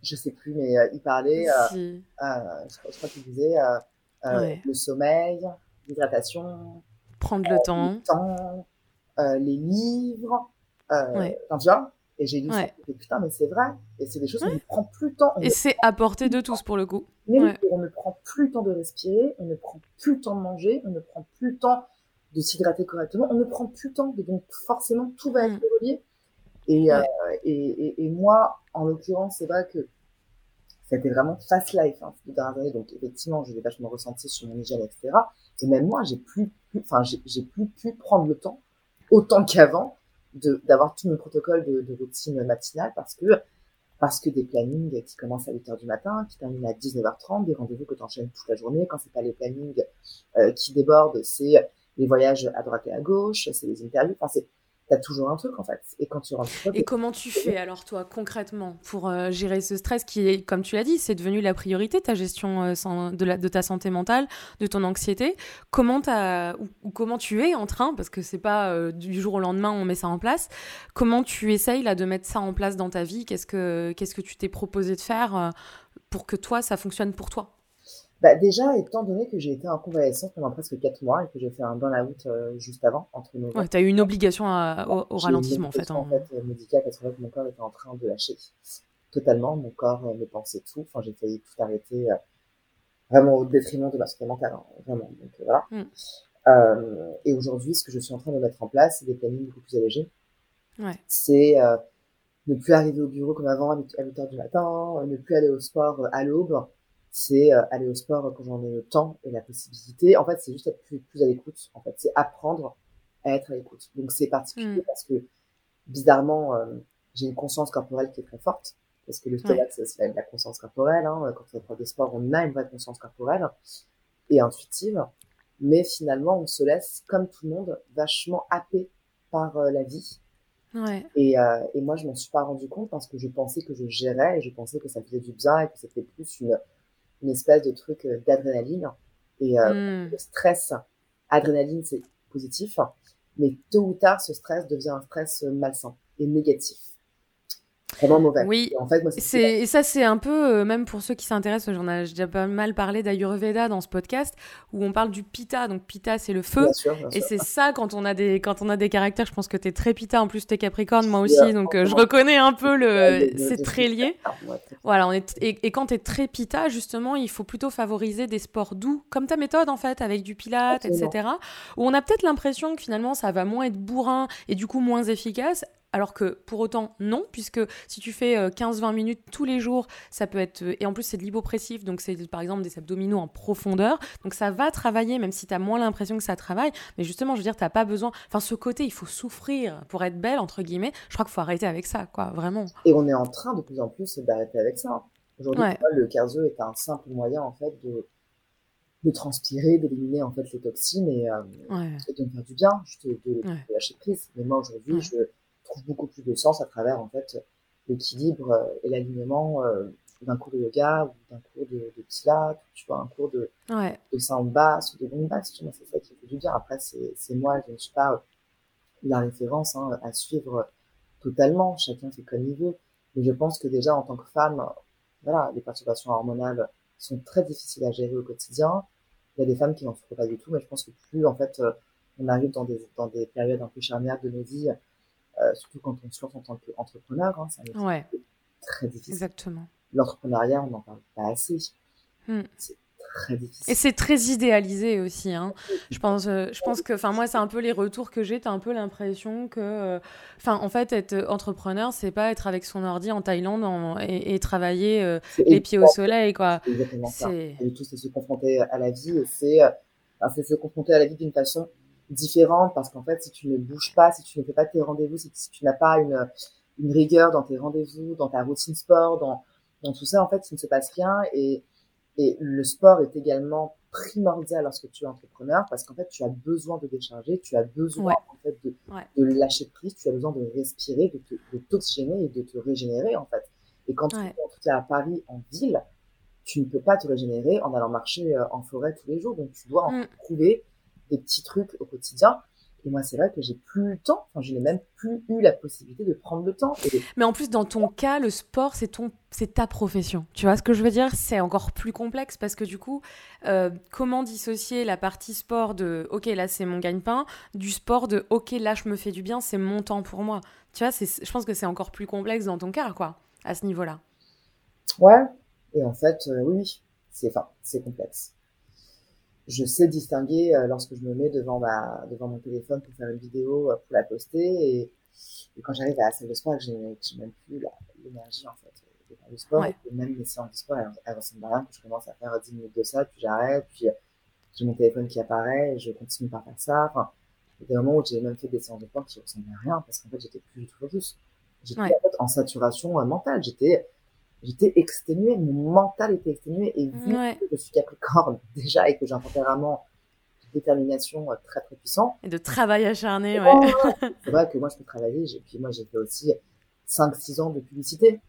je sais plus, mais euh, il parlait, euh, Si. euh, je, crois- je crois qu'il disait euh, euh, Ouais. le sommeil, l'hydratation, Prendre le temps. le temps, euh, les livres, euh, Ouais. tu vois. Et j'ai lu ça, Ouais. et putain, mais c'est vrai. Et c'est des choses qu'on ne prend plus le temps. On Et c'est à portée de tous pour le coup. mais ouais. on ne prend plus le temps de respirer, on ne prend plus le temps de manger, on ne prend plus le temps de s'hydrater correctement, on ne prend plus le temps. Et donc, forcément, tout va être Mm. relié. Et, euh, et, et, et moi, en l'occurrence, c'est vrai que c'était vraiment fast life hein, ces dernières années. Donc, effectivement, je l'ai vachement ressenti sur mon hygiène, etc. Et même moi, j'ai plus, plus- enfin, j'ai plus pu prendre le temps autant qu'avant de d'avoir tout mon protocole de, routine matinale parce que parce que des plannings qui commencent à 8h du matin, qui terminent à 19h30, des rendez-vous que tu enchaînes toute la journée. Quand c'est pas les plannings euh, qui débordent, c'est les voyages à droite et à gauche, c'est les interviews. Enfin, c'est t'as toujours un truc en fait. Et quand tu rentres toi, Et comment tu fais alors toi concrètement pour euh, gérer ce stress qui est, comme tu l'as dit, c'est devenu la priorité, ta gestion euh, de, la, de ta santé mentale, de ton anxiété. Comment t'as ou, ou comment tu es en train, parce que c'est pas euh, du jour au lendemain on met ça en place. Comment tu essayes là de mettre ça en place dans ta vie? Qu'est-ce que qu'est-ce que tu t'es proposé de faire pour que toi ça fonctionne pour toi? Bah déjà, étant donné que j'ai été en convalescence pendant presque 4 mois et que j'ai fait un burn-out euh, juste avant, entre nos Ouais, t'as eu une obligation à- au, au J'ai eu ralentissement en une fait. hein. en fait euh, médicale parce fait mon corps était en train de lâcher totalement, mon corps, mes pensées, tout. Enfin, j'ai failli tout arrêter, euh, vraiment au détriment de ma santé mentale, hein, vraiment. Donc euh, voilà. Mm. Euh, et aujourd'hui, ce que je suis en train de mettre en place, c'est des plannings beaucoup plus allégés. Ouais. C'est euh, ne plus arriver au bureau comme avant à 8 heures du matin, ne plus aller au sport à l'aube. C'est euh, aller au sport quand j'en ai le temps et la possibilité. En fait, c'est juste être plus, plus à l'écoute. En fait, c'est apprendre à être à l'écoute. Donc c'est particulier Mm. parce que bizarrement, euh, j'ai une conscience corporelle qui est très forte. Parce que le stomac, c'est c'est la, la conscience corporelle. Hein. Quand on fait des sports, on a une vraie conscience corporelle et intuitive. Mais finalement, on se laisse, comme tout le monde, vachement happé par euh, la vie. Ouais. Et, euh, et moi, je m'en suis pas rendu compte parce que je pensais que je gérais et je pensais que ça faisait du bien et que c'était plus une, une espèce de truc euh, d'adrénaline. Et euh, Mm. le stress, adrénaline, c'est positif. Mais tôt ou tard, ce stress devient un stress malsain et négatif. Vraiment mauvais. Oui. Et en fait, moi, c'est et ça c'est un peu même pour ceux qui s'intéressent, j'en ai déjà pas mal parlé d'Ayurveda dans ce podcast où on parle du Pitta. Donc Pitta c'est le feu et c'est ça quand on a des quand on a des caractères. Je pense que tu es très Pitta en plus tu es Capricorne, moi aussi, donc je reconnais un peu le. c'est très lié. Voilà, on est et, quand tu es très Pitta justement, il faut plutôt favoriser des sports doux comme ta méthode en fait avec du Pilate, etc. Où on a peut-être l'impression que finalement ça va moins être bourrin et du coup moins efficace alors que pour autant, non, puisque si tu fais 15-20 euh, minutes tous les jours, ça peut être. Euh, et en plus, c'est de l'hypopressif, donc c'est par exemple des abdominaux en profondeur. Donc ça va travailler, même si tu as moins l'impression que ça travaille. Mais justement, je veux dire, tu pas besoin. Enfin, ce côté, il faut souffrir pour être belle, entre guillemets. Je crois qu'il faut arrêter avec ça, quoi, vraiment. Et on est en train de plus en plus d'arrêter avec ça. Aujourd'hui, le cardio est un simple moyen, en fait, de de transpirer, d'éliminer en fait les toxines et, euh, de me faire du bien, juste de, lâcher prise. Mais moi aujourd'hui, je trouve beaucoup plus de sens à travers en fait l'équilibre euh, et l'alignement euh, d'un cours de yoga ou d'un cours de, de tu vois, un cours de, ouais. de bass ou de long bass, tu vois, c'est ça qui fait du bien. Après, c'est moi, je ne suis pas la référence hein, à suivre totalement, chacun fait comme il veut. Mais je pense que déjà, en tant que femme, voilà, les perturbations hormonales sont très difficiles à gérer au quotidien. Il y a des femmes qui n'en souffrent pas du tout, mais je pense que plus, en fait, euh, on arrive dans des, dans des périodes un peu charnières de nos vies, euh, surtout quand on se lance en tant qu'entrepreneur, hein, c'est ouais. très difficile. Exactement. L'entrepreneuriat, on n'en parle pas assez. Hmm. C'est très difficile. Et c'est très idéalisé aussi. Hein. Je pense, euh, je pense que, enfin, moi, c'est un peu les retours que j'ai. T'as un peu l'impression que, euh, enfin, en fait, être entrepreneur, c'est pas être avec son ordi en Thaïlande et, travailler les pieds au soleil, quoi. C'est exactement ça. Et tout, c'est se confronter à la vie. C'est, c'est se confronter à la vie d'une façon différente parce qu'en fait, si tu ne bouges pas, si tu ne fais pas tes rendez-vous, si, tu n'as pas une, une rigueur dans tes rendez-vous, dans ta routine sport, dans, dans tout ça, en fait, il ne se passe rien. Et, et le sport est également primordial lorsque tu es entrepreneur parce qu'en fait, tu as besoin de décharger, tu as besoin en fait de, de lâcher prise, tu as besoin de respirer, de, de t'oxygéner et de te régénérer en fait. Et quand tu es en tout cas à Paris en ville, tu ne peux pas te régénérer en allant marcher euh, en forêt tous les jours. Donc tu dois en mm. trouver des petits trucs au quotidien. Et moi, c'est vrai que j'ai plus le temps. Enfin, je n'ai même plus eu la possibilité de prendre le temps. Mais en plus, dans ton cas, le sport, c'est ton, c'est ta profession. Tu vois ce que je veux dire? C'est encore plus complexe parce que du coup, euh, comment dissocier la partie sport de OK, là, c'est mon gagne-pain, du sport de OK, là, je me fais du bien, c'est mon temps pour moi. Tu vois, c'est, je pense que c'est encore plus complexe dans ton cas, quoi, à ce niveau-là. Ouais. Et en fait, euh, oui, c'est, enfin, c'est complexe je sais distinguer euh, lorsque je me mets devant ma devant mon téléphone pour faire une vidéo euh, pour la poster et, et quand j'arrive à la salle de sport j'ai même plus l'énergie en fait de faire du sport. Et même les séances de sport elles, elles ressemblent à rien je commence à faire 10 minutes de ça puis j'arrête puis euh, j'ai mon téléphone qui apparaît et je continue par faire ça. Enfin il y a des moments où j'ai même fait des séances de sport qui ressemblaient à rien parce qu'en fait j'étais plus du tout focus. J'étais en, fait, en saturation mentale. J'étais j'étais exténuée, mon mental était exténué et vu que je suis Capricorne déjà et que j'ai un tempérament de détermination euh, très très puissant. Et de travail acharné, ouais. c'est vrai que moi je peux travailler, puis moi j'ai fait aussi 5-6 ans de publicité.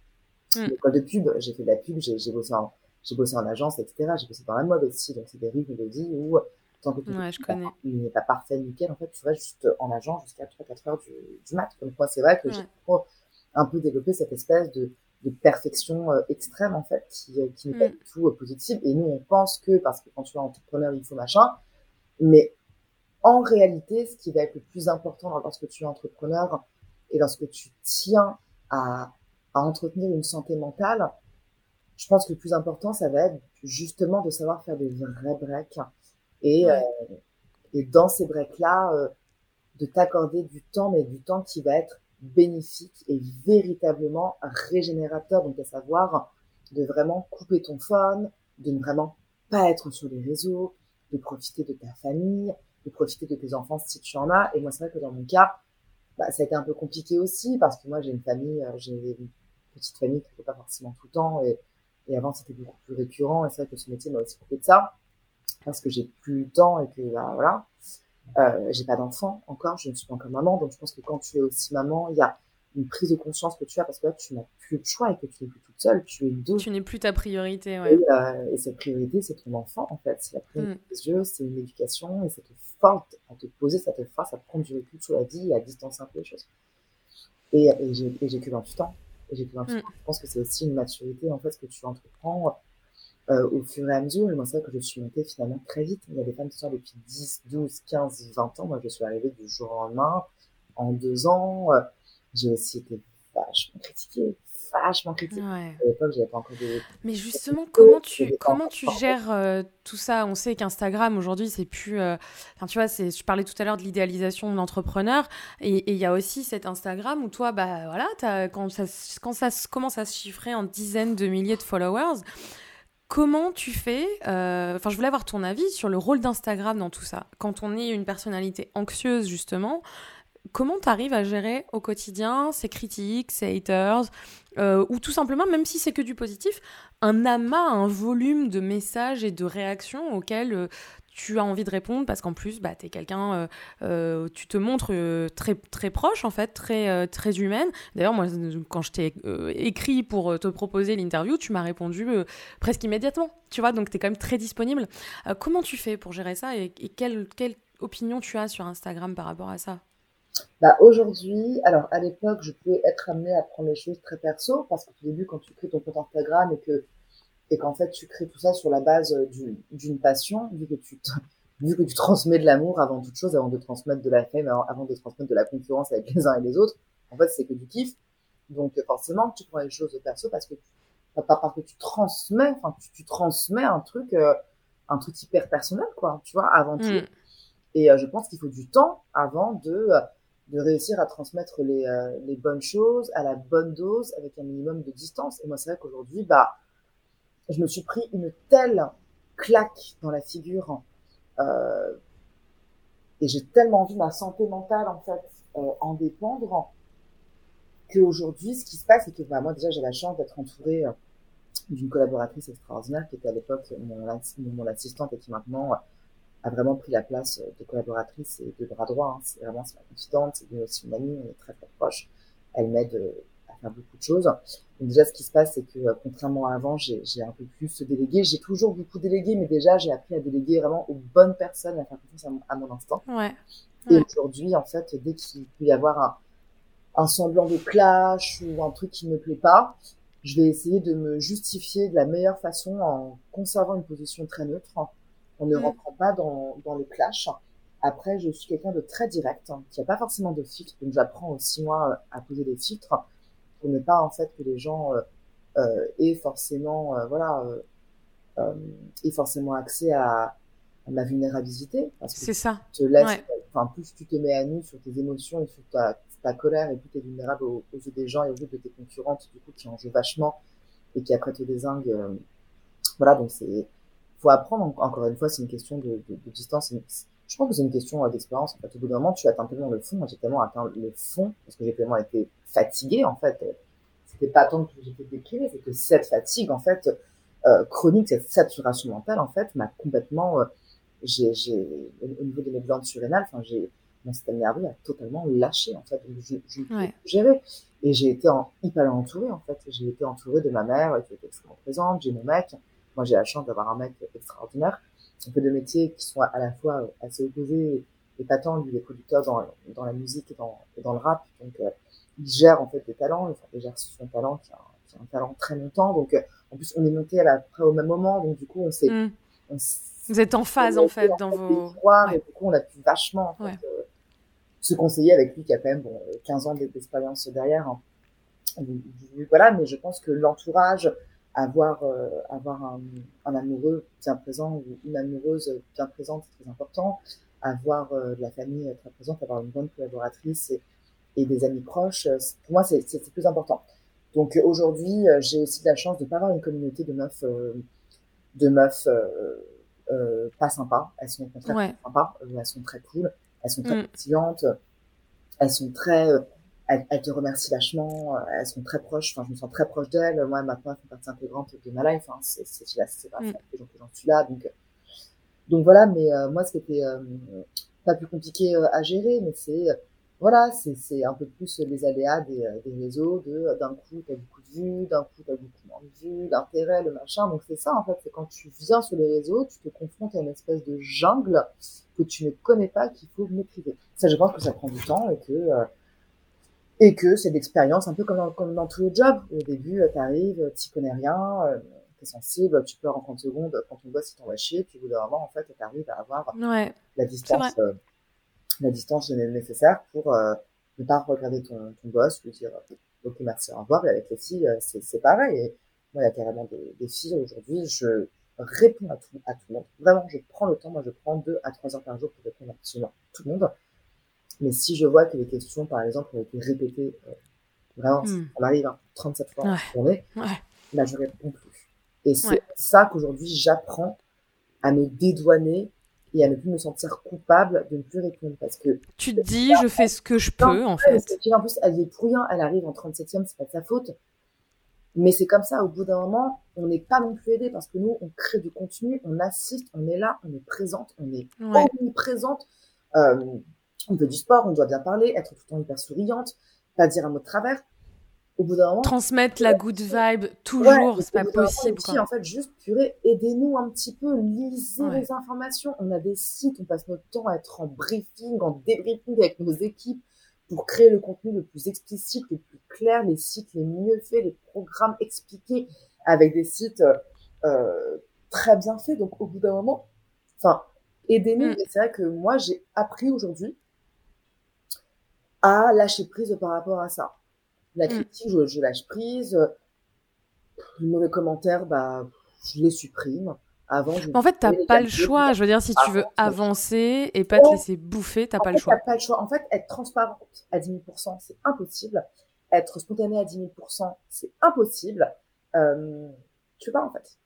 Mm. de pub, j'ai fait de la pub, j'ai bossé en, j'ai bossé en agence, etc. J'ai bossé dans la mode aussi, donc c'est des rythmes de vie où tant que ouais, je connais. il n'est pas parfait, nickel, en fait, tu restes juste en agence jusqu'à 3-4 heures du, du mat. Donc moi, c'est vrai que j'ai un peu développé cette espèce de, de perfection euh, extrême en fait qui, euh, qui n'est pas du tout euh, positive et nous on pense que parce que quand tu es entrepreneur il faut machin. Mais en réalité ce qui va être le plus important lorsque tu es entrepreneur et lorsque tu tiens à, à entretenir une santé mentale je pense que le plus important ça va être justement de savoir faire des vrais breaks. Et et dans ces breaks là de t'accorder du temps mais du temps qui va être bénéfique et véritablement régénérateur. Donc, à savoir de vraiment couper ton phone, de ne vraiment pas être sur les réseaux, de profiter de ta famille, de profiter de tes enfants si tu en as. Et moi, c'est vrai que dans mon cas, bah, ça a été un peu compliqué aussi parce que moi, j'ai une famille, euh, j'ai une petite famille qui ne pas forcément tout le temps et, et avant, c'était beaucoup plus récurrent. Et c'est vrai que ce métier m'a aussi coupé de ça parce que j'ai plus le temps et que, bah, voilà. Euh, j'ai pas d'enfant encore, je ne suis pas encore maman, donc je pense que quand tu es aussi maman, il y a une prise de conscience que tu as parce que là tu n'as plus de choix et que tu n'es plus toute seule, tu es deux. Tu n'es plus ta priorité, ouais. Et, euh, et cette priorité, c'est ton enfant en fait, c'est la priorité mm. des yeux, c'est une éducation et ça te force à te poser, ça te force à prendre du recul sur la vie et à distancer un peu les choses. Et, et j'ai que 28 ans. Et j'ai mmh. Je pense que c'est aussi une maturité, en fait, que tu entreprends euh, au fur et à mesure. Et moi, c'est vrai que je suis montée finalement très vite. Il y a des femmes qui sont depuis 10, 12, 15, 20 ans. Moi, je suis arrivée du jour au lendemain. En deux ans, euh, j'ai aussi été vachement critiquée vachement critique. À l'époque, j'avais pas encore de... Mais justement, comment tu, comment tu gères euh, tout ça? On sait qu'Instagram, aujourd'hui, c'est plus... Enfin, tu vois, je parlais tout à l'heure de l'idéalisation de l'entrepreneur. Et il y a aussi cet Instagram où toi, bah voilà, as, quand, ça, quand ça commence à se chiffrer en dizaines de milliers de followers, Comment tu fais euh, Enfin, je voulais avoir ton avis sur le rôle d'Instagram dans tout ça. Quand on est une personnalité anxieuse, justement, comment tu arrives à gérer au quotidien ces critiques, ces haters, euh, ou tout simplement, même si c'est que du positif, un amas, un volume de messages et de réactions auxquels euh, tu as envie de répondre parce qu'en plus, bah, tu es quelqu'un, euh, tu te montres très, très proche, en fait, très, très humaine. D'ailleurs, moi, quand je t'ai écrit pour te proposer l'interview, tu m'as répondu presque immédiatement, tu vois, donc tu es quand même très disponible. comment tu fais pour gérer ça et, quelle, quelle opinion tu as sur Instagram par rapport à ça? Bah, aujourd'hui, alors à l'époque, je pouvais être amenée à prendre les choses très perso parce qu'au début, quand tu crées ton compte Instagram et que et qu'en fait tu crées tout ça sur la base euh, d'une passion, vu que tu vu que tu transmets de l'amour avant toute chose, avant de transmettre de la fame, avant de transmettre de la concurrence avec les uns et les autres, en fait c'est que du kiff. Donc forcément, tu prends les choses perso parce que pas parce que tu transmets, enfin tu, tu transmets un truc, euh, un truc hyper personnel quoi, tu vois, avant tout. Mm. Et euh, je pense qu'il faut du temps avant de de réussir à transmettre les, euh, les, bonnes choses à la bonne dose avec un minimum de distance. Et moi, c'est vrai qu'aujourd'hui, bah, je me suis pris une telle claque dans la figure euh, et j'ai tellement envie ma santé mentale en fait euh, en dépendre qu'aujourd'hui, ce qui se passe, c'est que bah, moi déjà j'ai la chance d'être entourée euh, d'une collaboratrice extraordinaire qui était à l'époque mon, assistante et qui maintenant a vraiment pris la place de collaboratrice et de bras droit. Hein. C'est vraiment ma confidente, c'est aussi une amie, on est très très proche. Elle m'aide euh, faire beaucoup de choses. Donc déjà, ce qui se passe, c'est que euh, contrairement à avant, j'ai un peu plus délégué. J'ai toujours beaucoup délégué, mais déjà, j'ai appris à déléguer vraiment aux bonnes personnes, à faire confiance à mon, instant. Ouais. Et aujourd'hui, en fait, dès qu'il peut y avoir un, un semblant de clash ou un truc qui ne me plaît pas, je vais essayer de me justifier de la meilleure façon en conservant une position très neutre, on ne mm. rentre pas dans, dans le clash. Après, je suis quelqu'un de très direct, hein, qui n'a pas forcément de filtre, donc j'apprends aussi moi euh, à poser des filtres pour ne pas en fait que les gens euh, euh aient forcément, euh, voilà, euh, aient forcément accès à, ma vulnérabilité. C'est ça. Te laisse, enfin plus tu te mets à nu sur tes émotions et sur ta, ta colère, et plus tu es vulnérable aux, yeux des gens et aux yeux de tes concurrentes, du coup, qui en jouent vachement et qui après te désinguent. voilà, donc c'est faut apprendre, encore une fois, c'est une question de, de, de distance. Je pense que c'est une question d'expérience. En fait, au bout d'un moment, tu atteins tellement le fond. Moi, j'ai tellement atteint le fond parce que j'ai tellement été fatiguée, en fait. C'était pas tant que j'étais déprimée, c'est que cette fatigue, en fait, euh, chronique, cette saturation mentale, en fait, m'a complètement, euh, j'ai, j'ai, au niveau de mes glandes surrénales, enfin, j'ai, mon système nerveux a totalement lâché, en fait. Je, je ouais. Et j'ai été en, hyper entourée, en fait. J'ai été entourée de ma mère, qui était extrêmement présente, j'ai mon mec, moi, j'ai la chance d'avoir un mec extraordinaire. On fait deux métiers qui sont à la fois euh, assez opposés et pas tant. Lui, est producteur dans, dans la musique et dans, dans le rap. Donc, euh, il gère en fait des talents. Il gère son talent qui a, qui a, un talent très longtemps. Donc, euh, en plus, on est monté à la, près au même moment. Donc, du coup, on s'est... Mm. Vous êtes en phase, en fait, dans vos... Ouais. Et du coup, on a pu vachement en fait, se conseiller avec lui qui a quand même bon, 15 ans d'expérience derrière. Hein. Voilà, mais je pense que l'entourage, avoir, euh, avoir un, un, amoureux bien présent ou une amoureuse bien présente, c'est très important. Avoir euh, de la famille très présente, avoir une bonne collaboratrice et, et des amis proches, euh, pour moi, c'est plus important. Donc aujourd'hui, j'ai aussi de la chance de pas avoir une communauté de meufs, de meufs pas sympas. Elles sont au contraire ouais. sympas, elles sont très cool, elles sont très mm. elles sont très elles, te remercient vachement, euh, elles sont très proches, enfin je me sens très proche d'elles, moi maintenant elles font partie intégrante de ma life, hein. c'est c'est c'est pas mm. que j'en suis là, donc donc voilà, mais euh, moi ce qui était euh, pas plus compliqué à gérer, mais c'est voilà, c'est c'est un peu plus les aléas des, des réseaux, de d'un coup t'as beaucoup de vues, d'un coup t'as beaucoup moins de vues, l'intérêt, le machin, donc c'est ça en fait, c'est quand tu viens sur les réseaux, tu te confrontes à une espèce de jungle que tu ne connais pas, qu'il faut maîtriser. Ça, je pense que ça prend du temps et que Et que c'est d'expérience, un peu comme dans, comme dans tous les jobs. Au début, tu arrives, tu connais rien, euh, tu es sensible, tu peux en 30 secondes quand ton boss t'envoie chier, puis au bout moment, en fait, tu arrives à avoir la distance, euh, la distance nécessaire pour euh, ne pas regarder ton, ton boss, lui dire ok merci, au revoir. Et avec les filles, c'est pareil. Et moi, il y a carrément des, des filles aujourd'hui, je réponds à tout, à tout le monde. Vraiment, je prends le temps, moi je prends deux à trois heures par jour pour répondre à absolument tout le monde. Mais si je vois que les questions, par exemple, ont été répétées, euh, vraiment, hmm. ça m'arrive 37 hein, fois ouais. journée, ouais. là, je réponds plus. Et c'est ça qu'aujourd'hui, j'apprends à me dédouaner et à ne plus me sentir coupable de ne plus répondre. Parce que. Tu te dis, je fais ce que je peux, en fait. en plus, elle est pour rien, elle arrive en 37e, c'est pas de sa faute. Mais c'est comme ça, au bout d'un moment, on n'est pas non plus aidé parce que nous, on crée du contenu, on assiste, on est là, on est présente, on est omniprésente. Euh, on fait du sport, on doit bien parler, être tout le temps hyper souriante, pas dire un mot de travers. Au bout d'un moment. Transmettre la good vibe toujours, c'est pas possible. Aussi, en fait, juste purée, aidez-nous un petit peu, lisez les informations. On a des sites, on passe notre temps à être en briefing, en débriefing avec nos équipes pour créer le contenu le plus explicite, le plus clair, les sites les mieux faits, les programmes expliqués avec des sites euh, très bien faits. Donc, au bout d'un moment, enfin, aidez-nous. Mm. C'est vrai que moi, j'ai appris aujourd'hui à lâcher prise par rapport à ça. La mm. critique, je, lâche prise. Les mauvais commentaires, bah, je les supprime. Avant, en fait, t'as pas le choix. Je veux dire, si tu veux avancer et pas te laisser bouffer, t'as pas le choix. pas le choix. En fait, être transparente à 10 000%, c'est impossible. Être spontané à 10 000%, c'est impossible. Euh, tu sais pas, en fait.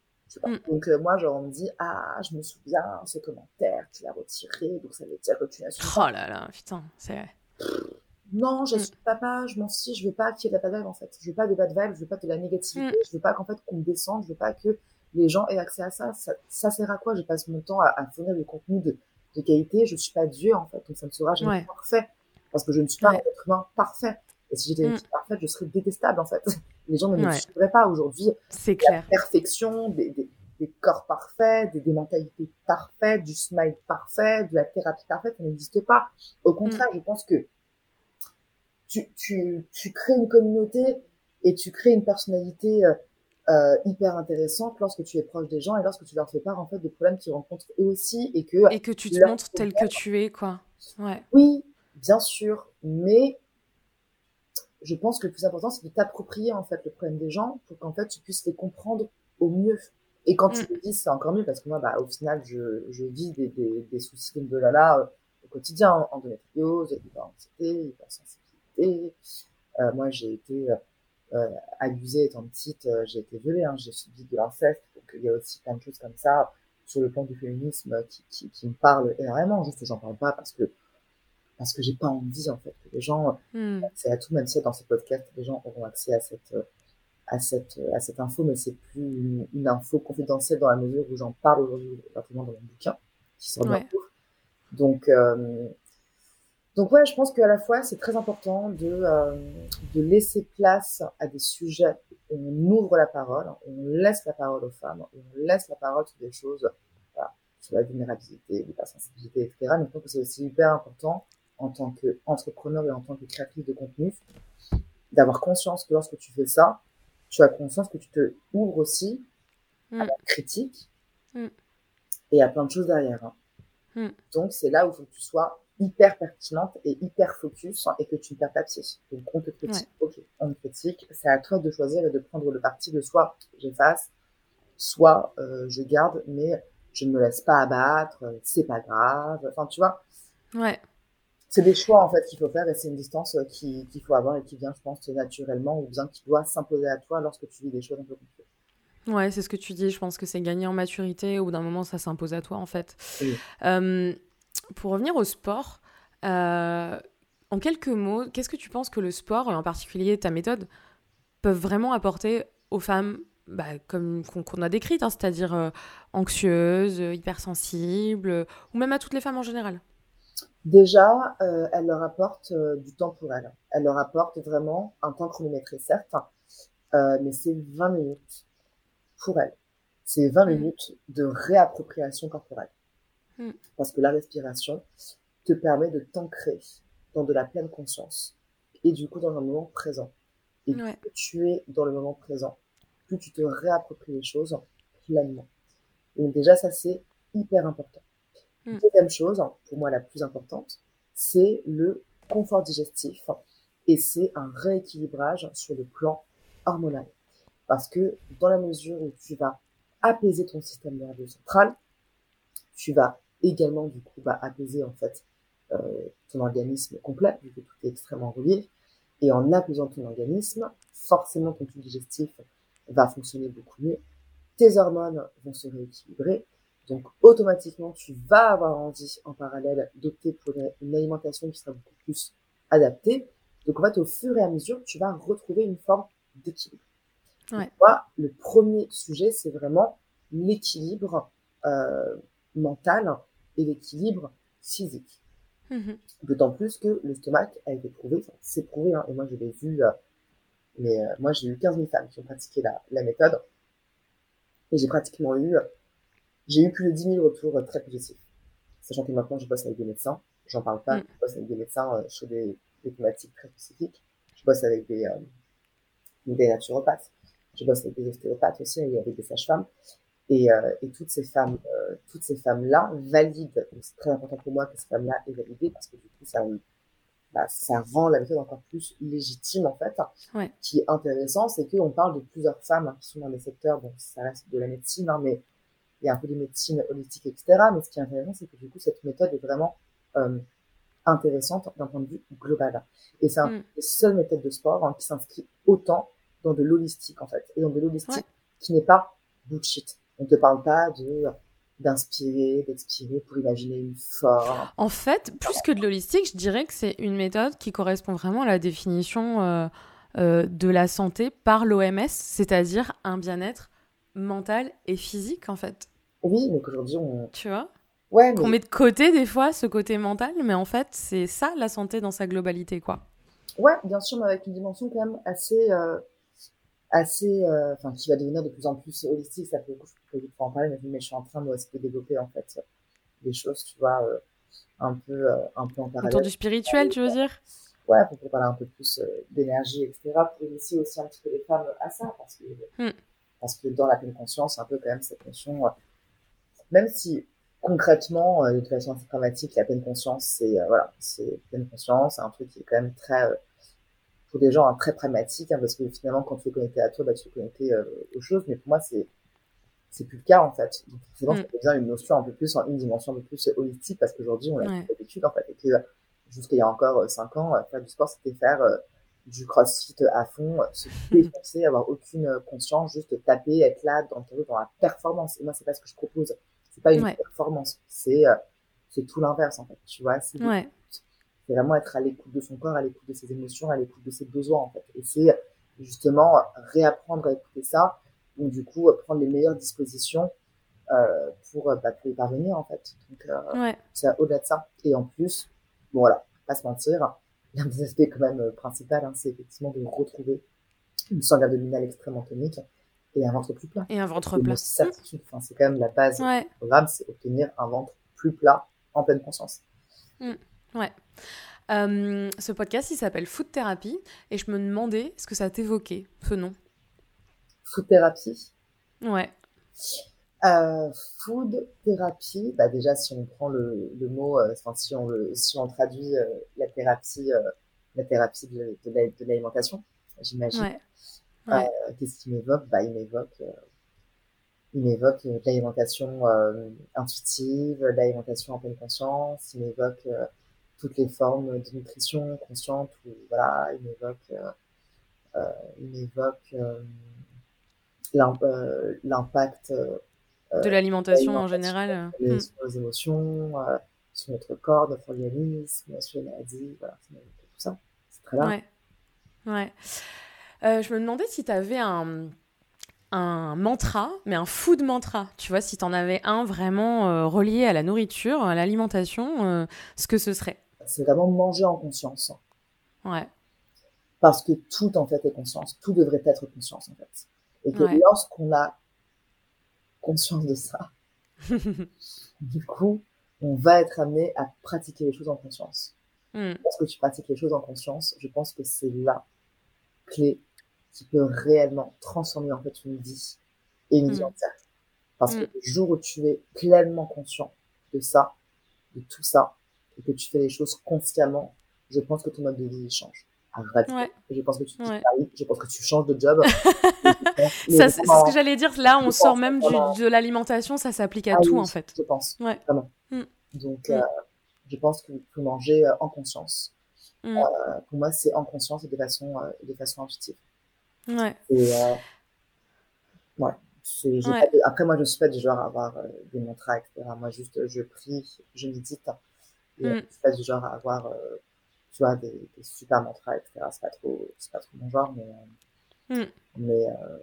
Mm. Donc, euh, moi, genre, on me dit, ah, je me souviens, ce commentaire, tu l'as retiré, donc ça veut dire que tu l'as Oh là là, putain, c'est non, je suis papa, je m'en fiche, je veux pas qu'il y ait de la bad vibe en fait. Je veux pas de bad vibe, je veux pas de la négativité, mm. je veux pas qu'en fait qu'on me descende, je veux pas que les gens aient accès à ça. Ça, sert à quoi? Je passe mon temps à, à fournir du contenu de, de, qualité, je suis pas Dieu en fait, donc ça ne sera jamais parfait. Parce que je ne suis pas un être humain parfait. Et si j'étais mm. parfaite, je serais détestable en fait. Les gens ne me suivraient pas aujourd'hui. C'est clair. La perfection, des, des, des corps parfaits, des, des, mentalités parfaites, du smile parfait, de la thérapie parfaite, ça n'existe pas. Au contraire, mm. je pense que tu, tu, tu crées une communauté et tu crées une personnalité euh, euh, hyper intéressante lorsque tu es proche des gens et lorsque tu leur fais part en fait des problèmes qu'ils rencontrent eux aussi et que et que tu te montres tel que tu es quoi. Ouais. Oui, bien sûr, mais je pense que le plus important c'est de t'approprier en fait le problème des gens pour qu'en fait tu puisses les comprendre au mieux. Et quand tu mm. le dis, c'est encore mieux parce que moi, bah, au final, je, je vis des, des, des soucis de là là euh, au quotidien, endométriose, hyperanxiété, hypersensibilité euh, moi, j'ai été euh, abusée étant petite, euh, j'ai été violée, hein, j'ai subi de l'inceste. Donc, il y a aussi plein de choses comme ça sur le plan du féminisme qui, qui, qui me parlent énormément. Juste, j'en parle pas parce que parce que j'ai pas envie en fait que les gens hmm. c'est à tout même si dans ce podcast les gens auront accès à cette à cette à cette info mais c'est plus une, info confidentielle dans la mesure où j'en parle aujourd'hui dans mon bouquin qui sort ouais. donc euh, donc ouais, je pense qu'à la fois, c'est très important de, euh, de laisser place à des sujets où on ouvre la parole, on laisse la parole aux femmes, on laisse la parole sur des choses, voilà, sur la vulnérabilité, l'hypersensibilité, etc. Mais je pense que c'est aussi hyper important en tant qu'entrepreneur et en tant que créatrice de contenu, d'avoir conscience que lorsque tu fais ça, tu as conscience que tu te ouvres aussi à mm. la critique mm. et à plein de choses derrière. Hein. Mm. Donc c'est là où il faut que tu sois hyper pertinente et hyper focus et que tu ne perds pas pied. Donc on te critique, ok, on te critique, c'est à toi de choisir et de prendre le parti de soit j'efface, soit euh, je garde, mais je ne me laisse pas abattre, c'est pas grave, enfin tu vois? Ouais. C'est des choix en fait qu'il faut faire et c'est une distance euh, qu'il faut avoir et qui vient, je pense, naturellement ou bien qui doit s'imposer à toi lorsque tu vis des choses un peu compliquées. Ouais, c'est ce que tu dis. Je pense que c'est gagner en maturité. Au bout d'un moment, ça s'impose à toi, en fait. Euh, pour revenir au sport, euh, en quelques mots, qu'est-ce que tu penses que le sport, et en particulier ta méthode, peuvent vraiment apporter aux femmes bah, comme qu'on a décrites, hein, c'est-à-dire euh, anxieuses, hypersensibles, ou même à toutes les femmes en général? Déjà, euh, elle leur apporte du temps pour elles. Elle leur apporte vraiment un temps chronométré, certes, mais c'est 20 minutes pour elles. C'est 20 mmh. minutes de réappropriation corporelle. Mm. Parce que la respiration te permet de t'ancrer dans de la pleine conscience et du coup dans un moment présent. Et plus tu es dans le moment présent, plus tu te réappropries les choses pleinement. Donc déjà, ça c'est hyper important. Mm. Deuxième chose, pour moi la plus importante, c'est le confort digestif et c'est un rééquilibrage sur le plan hormonal. Parce que dans la mesure où tu vas apaiser ton système nerveux central, tu vas également du coup bah, apaiser en fait euh, ton organisme complet, vu que tout est extrêmement relié. Et en apaisant ton organisme, forcément ton tube digestif va fonctionner beaucoup mieux, tes hormones vont se rééquilibrer, donc automatiquement tu vas avoir envie en parallèle d'opter pour une alimentation qui sera beaucoup plus adaptée. Donc en fait au fur et à mesure tu vas retrouver une forme d'équilibre. Ouais. Moi, le premier sujet c'est vraiment l'équilibre euh, mental et l'équilibre physique. Mmh D'autant plus que le stomac a été prouvé, c'est prouvé, hein, et moi je l'ai vu, euh, mais euh, moi j'ai eu 15 000 femmes qui ont pratiqué la, la méthode, et j'ai pratiquement eu, j'ai eu plus de 10 000 retours euh, très positifs. Sachant que maintenant je bosse avec des médecins, j'en parle pas, mmh. je bosse avec des médecins sur des, des, thématiques très spécifiques, je bosse avec des, des naturopathes, je bosse avec des ostéopathes aussi, et avec des sages-femmes, et, euh, et, toutes ces femmes, euh, toutes ces femmes-là valident. C'est très important pour moi que ces femmes-là aient validé parce que du coup, ça, bah, ça rend la méthode encore plus légitime en fait. Ouais. Ce qui est intéressant, c'est qu'on parle de plusieurs femmes hein, qui sont dans des secteurs, bon, ça reste de la médecine, hein, mais il y a un peu de médecine holistique, etc. Mais ce qui est intéressant, c'est que du coup, cette méthode est vraiment euh, intéressante d'un point de vue global. Et c'est une mm. des seules méthodes de sport hein, qui s'inscrit autant dans de l'holistique en fait, et dans de l'holistique qui n'est pas bullshit. On ne te parle pas de d'inspirer, d'expirer pour imaginer une forme. En fait, plus que de l'holistique, je dirais que c'est une méthode qui correspond vraiment à la définition euh, euh, de la santé par l'OMS, c'est-à-dire un bien-être mental et physique, en fait. Oui, mais qu'aujourd'hui, on... Tu vois? Ouais, mais... met de côté, des fois, ce côté mental, mais en fait, c'est ça, la santé dans sa globalité, quoi. Ouais, bien sûr, mais avec une dimension quand même assez... Euh, assez, euh, enfin, qui va devenir de plus en plus holistique. Ça fait beaucoup, je peux en parler, mais je suis en train moi aussi de développer en fait des choses, tu vois, euh, un peu, euh, un peu en parallèle. Autour du spirituel, tu veux dire? Ouais, pour parler un peu plus d'énergie, etc. Pour initier aussi un petit peu les femmes à ça, parce que, hmm. parce que dans la pleine conscience, un peu quand même cette notion, même si concrètement, de toute façon, c'est dramatique, la pleine conscience, c'est voilà, c'est pleine conscience, c'est un truc qui est quand même très pour des gens hein, très pragmatiques, hein, parce que finalement, quand tu es connecté à toi, bah, tu es connecté euh, aux choses. Mais pour moi, c'est c'est plus le cas en fait. Donc forcément, mm. ça devient une notion un peu plus, une dimension un peu plus holistique, parce qu'aujourd'hui, on a ouais. l'habitude en fait, et que jusqu'il y a encore 5 euh, ans, euh, faire du sport, c'était faire du crossfit à fond, se défoncer, avoir aucune conscience, juste taper, être là dans, dans la performance. Et moi, c'est pas ce que je propose. C'est pas une performance, c'est c'est tout l'inverse en fait. Tu vois, c'est ouais c'est vraiment être à l'écoute de son corps, à l'écoute de ses émotions, à l'écoute de ses besoins en fait. Et c'est justement réapprendre à écouter ça, donc du coup prendre les meilleures dispositions euh, pour, bah, pour y parvenir en fait. Donc euh, c'est au-delà de ça. Et en plus, bon voilà, pas se mentir, l'un des aspects quand même euh, principal, hein, c'est effectivement de retrouver une sangle abdominale extrêmement tonique et un ventre plus plat. Et un ventre plat. Enfin, c'est quand même la base du programme, c'est obtenir un ventre plus plat en pleine conscience. Mm. Ouais. Euh, ce podcast, il s'appelle Food Therapy et je me demandais ce que ça t'évoquait, ce nom? Food Therapy Ouais. Euh, food thérapie, bah déjà si on prend le, le mot, euh, enfin, si on le, si on traduit euh, la thérapie, euh, la thérapie de, de l'alimentation, j'imagine. Ouais. Ouais. Qu'est-ce qu'il m'évoque? Bah il m'évoque, il m'évoque l'alimentation intuitive, l'alimentation en pleine conscience. Il m'évoque toutes les formes de nutrition consciente voilà il m'évoque euh, euh il euh, euh, l'impact de l'alimentation en général hmm. sur les émotions sur notre corps notre organisme sur les maladies voilà tout ça c'est très large ouais, ouais. je me demandais si tu avais un un mantra, mais un food mantra. Tu vois, si tu en avais un vraiment relié à la nourriture, à l'alimentation, ce que ce serait c'est vraiment manger en conscience. Ouais. Parce que tout, en fait, est conscience. Tout devrait être conscience, en fait. Et que lorsqu'on a conscience de ça, du coup, on va être amené à pratiquer les choses en conscience. Mm. Lorsque tu pratiques les choses en conscience, je pense que c'est la clé qui peut réellement transformer en fait une vie et une vie Mm. entière. Parce que Mm. le jour où tu es pleinement conscient de ça, de tout ça, et que tu fais les choses consciemment, je pense que ton mode de vie change. Arrête. Ouais. Je pense que tu Ouais. disparais, je pense que tu changes de job. Ça, c'est ce que j'allais dire. Là, on sort même du- de l'alimentation, ça s'applique à Ah tout oui, en fait. Je pense. Ouais. Vraiment. Mm. Donc, Mm. euh, je pense qu'il faut manger euh, en conscience. Mm. Euh, pour moi, c'est en conscience et de façon, de façon intuitive. Ouais. Et, ouais. Après, moi, je ne suis pas du genre à avoir des mantras, etc. Moi, juste, je prie, je médite. Et Mm. suis pas du genre à avoir, euh, tu vois, des, des super mantras, etc. C'est pas trop, c'est pas trop mon genre, mais, euh, Mm. mais, euh,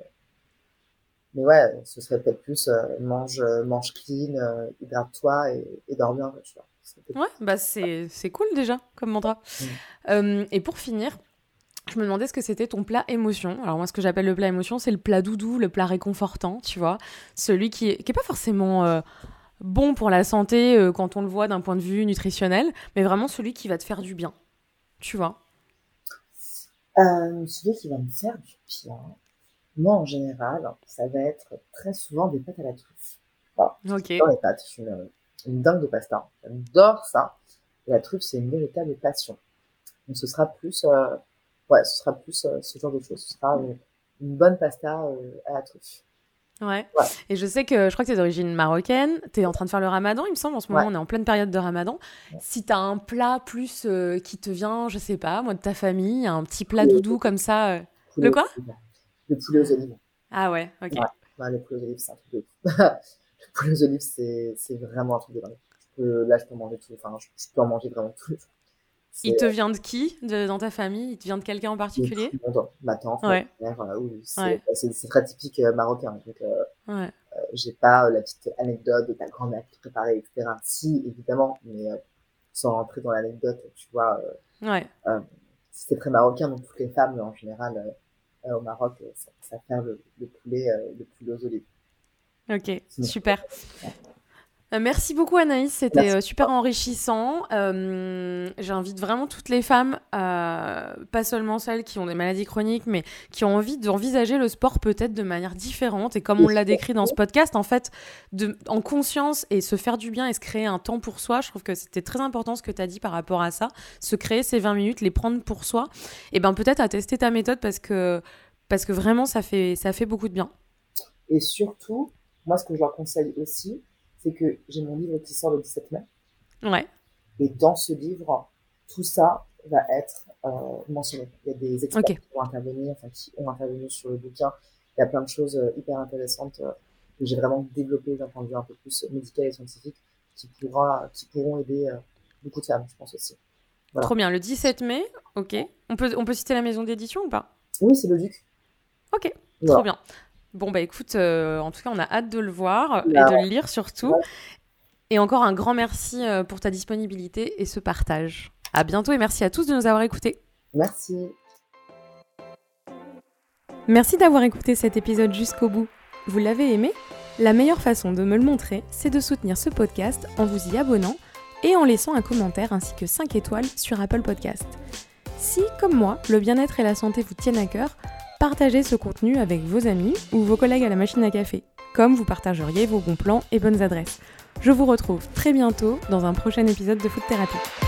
mais ouais, ce serait peut-être plus euh, mange, mange clean, hydrate-toi et, et dors bien, tu vois. Ouais, bah c'est c'est cool déjà comme mantra. Mm. Et pour finir, je me demandais ce que c'était ton plat émotion. Alors moi, ce que j'appelle le plat émotion, c'est le plat doudou, le plat réconfortant, tu vois. Celui qui est, qui est pas forcément euh, bon pour la santé euh, quand on le voit d'un point de vue nutritionnel, mais vraiment celui qui va te faire du bien, tu vois. Euh, celui qui va me faire du bien, moi en général, ça va être très souvent des pâtes à la truffe. Ok. J'adore les pâtes, je suis une, une dingue de pasta. J'adore ça. Et la truffe, c'est une véritable passion. Donc ce sera plus, euh, ouais, ce sera plus ce genre de choses. Ce sera une bonne pasta à la truffe. Ouais. Ouais. Et je sais que je crois que tu es d'origine marocaine. Tu es en train de faire le ramadan, il me semble. En ce moment, Ouais. on est en pleine période de ramadan. Ouais. Si tu as un plat plus euh, qui te vient, je sais pas, moi, de ta famille, un petit plat doudou comme ça. euh. Le quoi. Le poulet aux olives. Ah ouais, ok. Le poulet aux olives, c'est un truc de le poulet aux olives, c'est, vraiment un truc de dingue. Là, je peux manger tout. Enfin, je, je peux en manger vraiment tous les jours. Il te vient de qui de, dans ta famille? Il te vient de quelqu'un en particulier? Ma tante, Ouais. ma mère, euh, oui, c'est Ouais. c'est- très typique euh, marocain. Donc, euh, Ouais. euh, j'ai pas euh, la petite anecdote de ta grand-mère qui préparait, etc. Si, évidemment, mais euh, sans rentrer dans l'anecdote, tu vois, euh, c'était très marocain, donc toutes les femmes, en général, euh, euh, au Maroc, euh, ça, ça fait le, le poulet, euh, le poulet aux olives. Ok, super. Euh, Merci beaucoup Anaïs, c'était euh, super enrichissant. Euh, J'invite vraiment toutes les femmes, pas seulement celles qui ont des maladies chroniques, mais qui ont envie d'envisager le sport peut-être de manière différente. Et comme on l'a décrit dans ce podcast, en fait, de, en conscience et se faire du bien et se créer un temps pour soi, je trouve que c'était très important ce que tu as dit par rapport à ça. Se créer ces 20 minutes, les prendre pour soi, et ben peut-être à tester ta méthode parce que, parce que vraiment ça fait, ça fait beaucoup de bien. Et surtout, moi, ce que je leur conseille aussi, c'est que j'ai mon livre qui sort le 17 mai. Ouais, Et dans ce livre, tout ça va être euh, mentionné. Il y a des experts qui vont intervenir, enfin qui ont intervenu sur le bouquin. Il y a plein de choses euh, hyper intéressantes euh, que j'ai vraiment développées d'un point de vue un peu plus médical et scientifique qui, pourra, qui pourront aider beaucoup de femmes, je pense aussi. Voilà. trop bien. Le 17 mai, ok. On peut, on peut citer la maison d'édition ou pas? Oui, c'est le Duc. Ok, Voilà. trop bien. Bon, bah écoute, euh, en tout cas, on a hâte de le voir et Bah, de le lire surtout. ouais. Et encore un grand merci euh, pour ta disponibilité et ce partage. À bientôt et merci à tous de nous avoir écoutés. Merci. Merci d'avoir écouté cet épisode jusqu'au bout. Vous l'avez aimé? La meilleure façon de me le montrer, c'est de soutenir ce podcast en vous y abonnant et en laissant un commentaire ainsi que 5 étoiles sur Apple Podcast. Si, comme moi, le bien-être et la santé vous tiennent à cœur, partagez ce contenu avec vos amis ou vos collègues à la machine à café, comme vous partageriez vos bons plans et bonnes adresses. Je vous retrouve très bientôt dans un prochain épisode de Food Thérapie.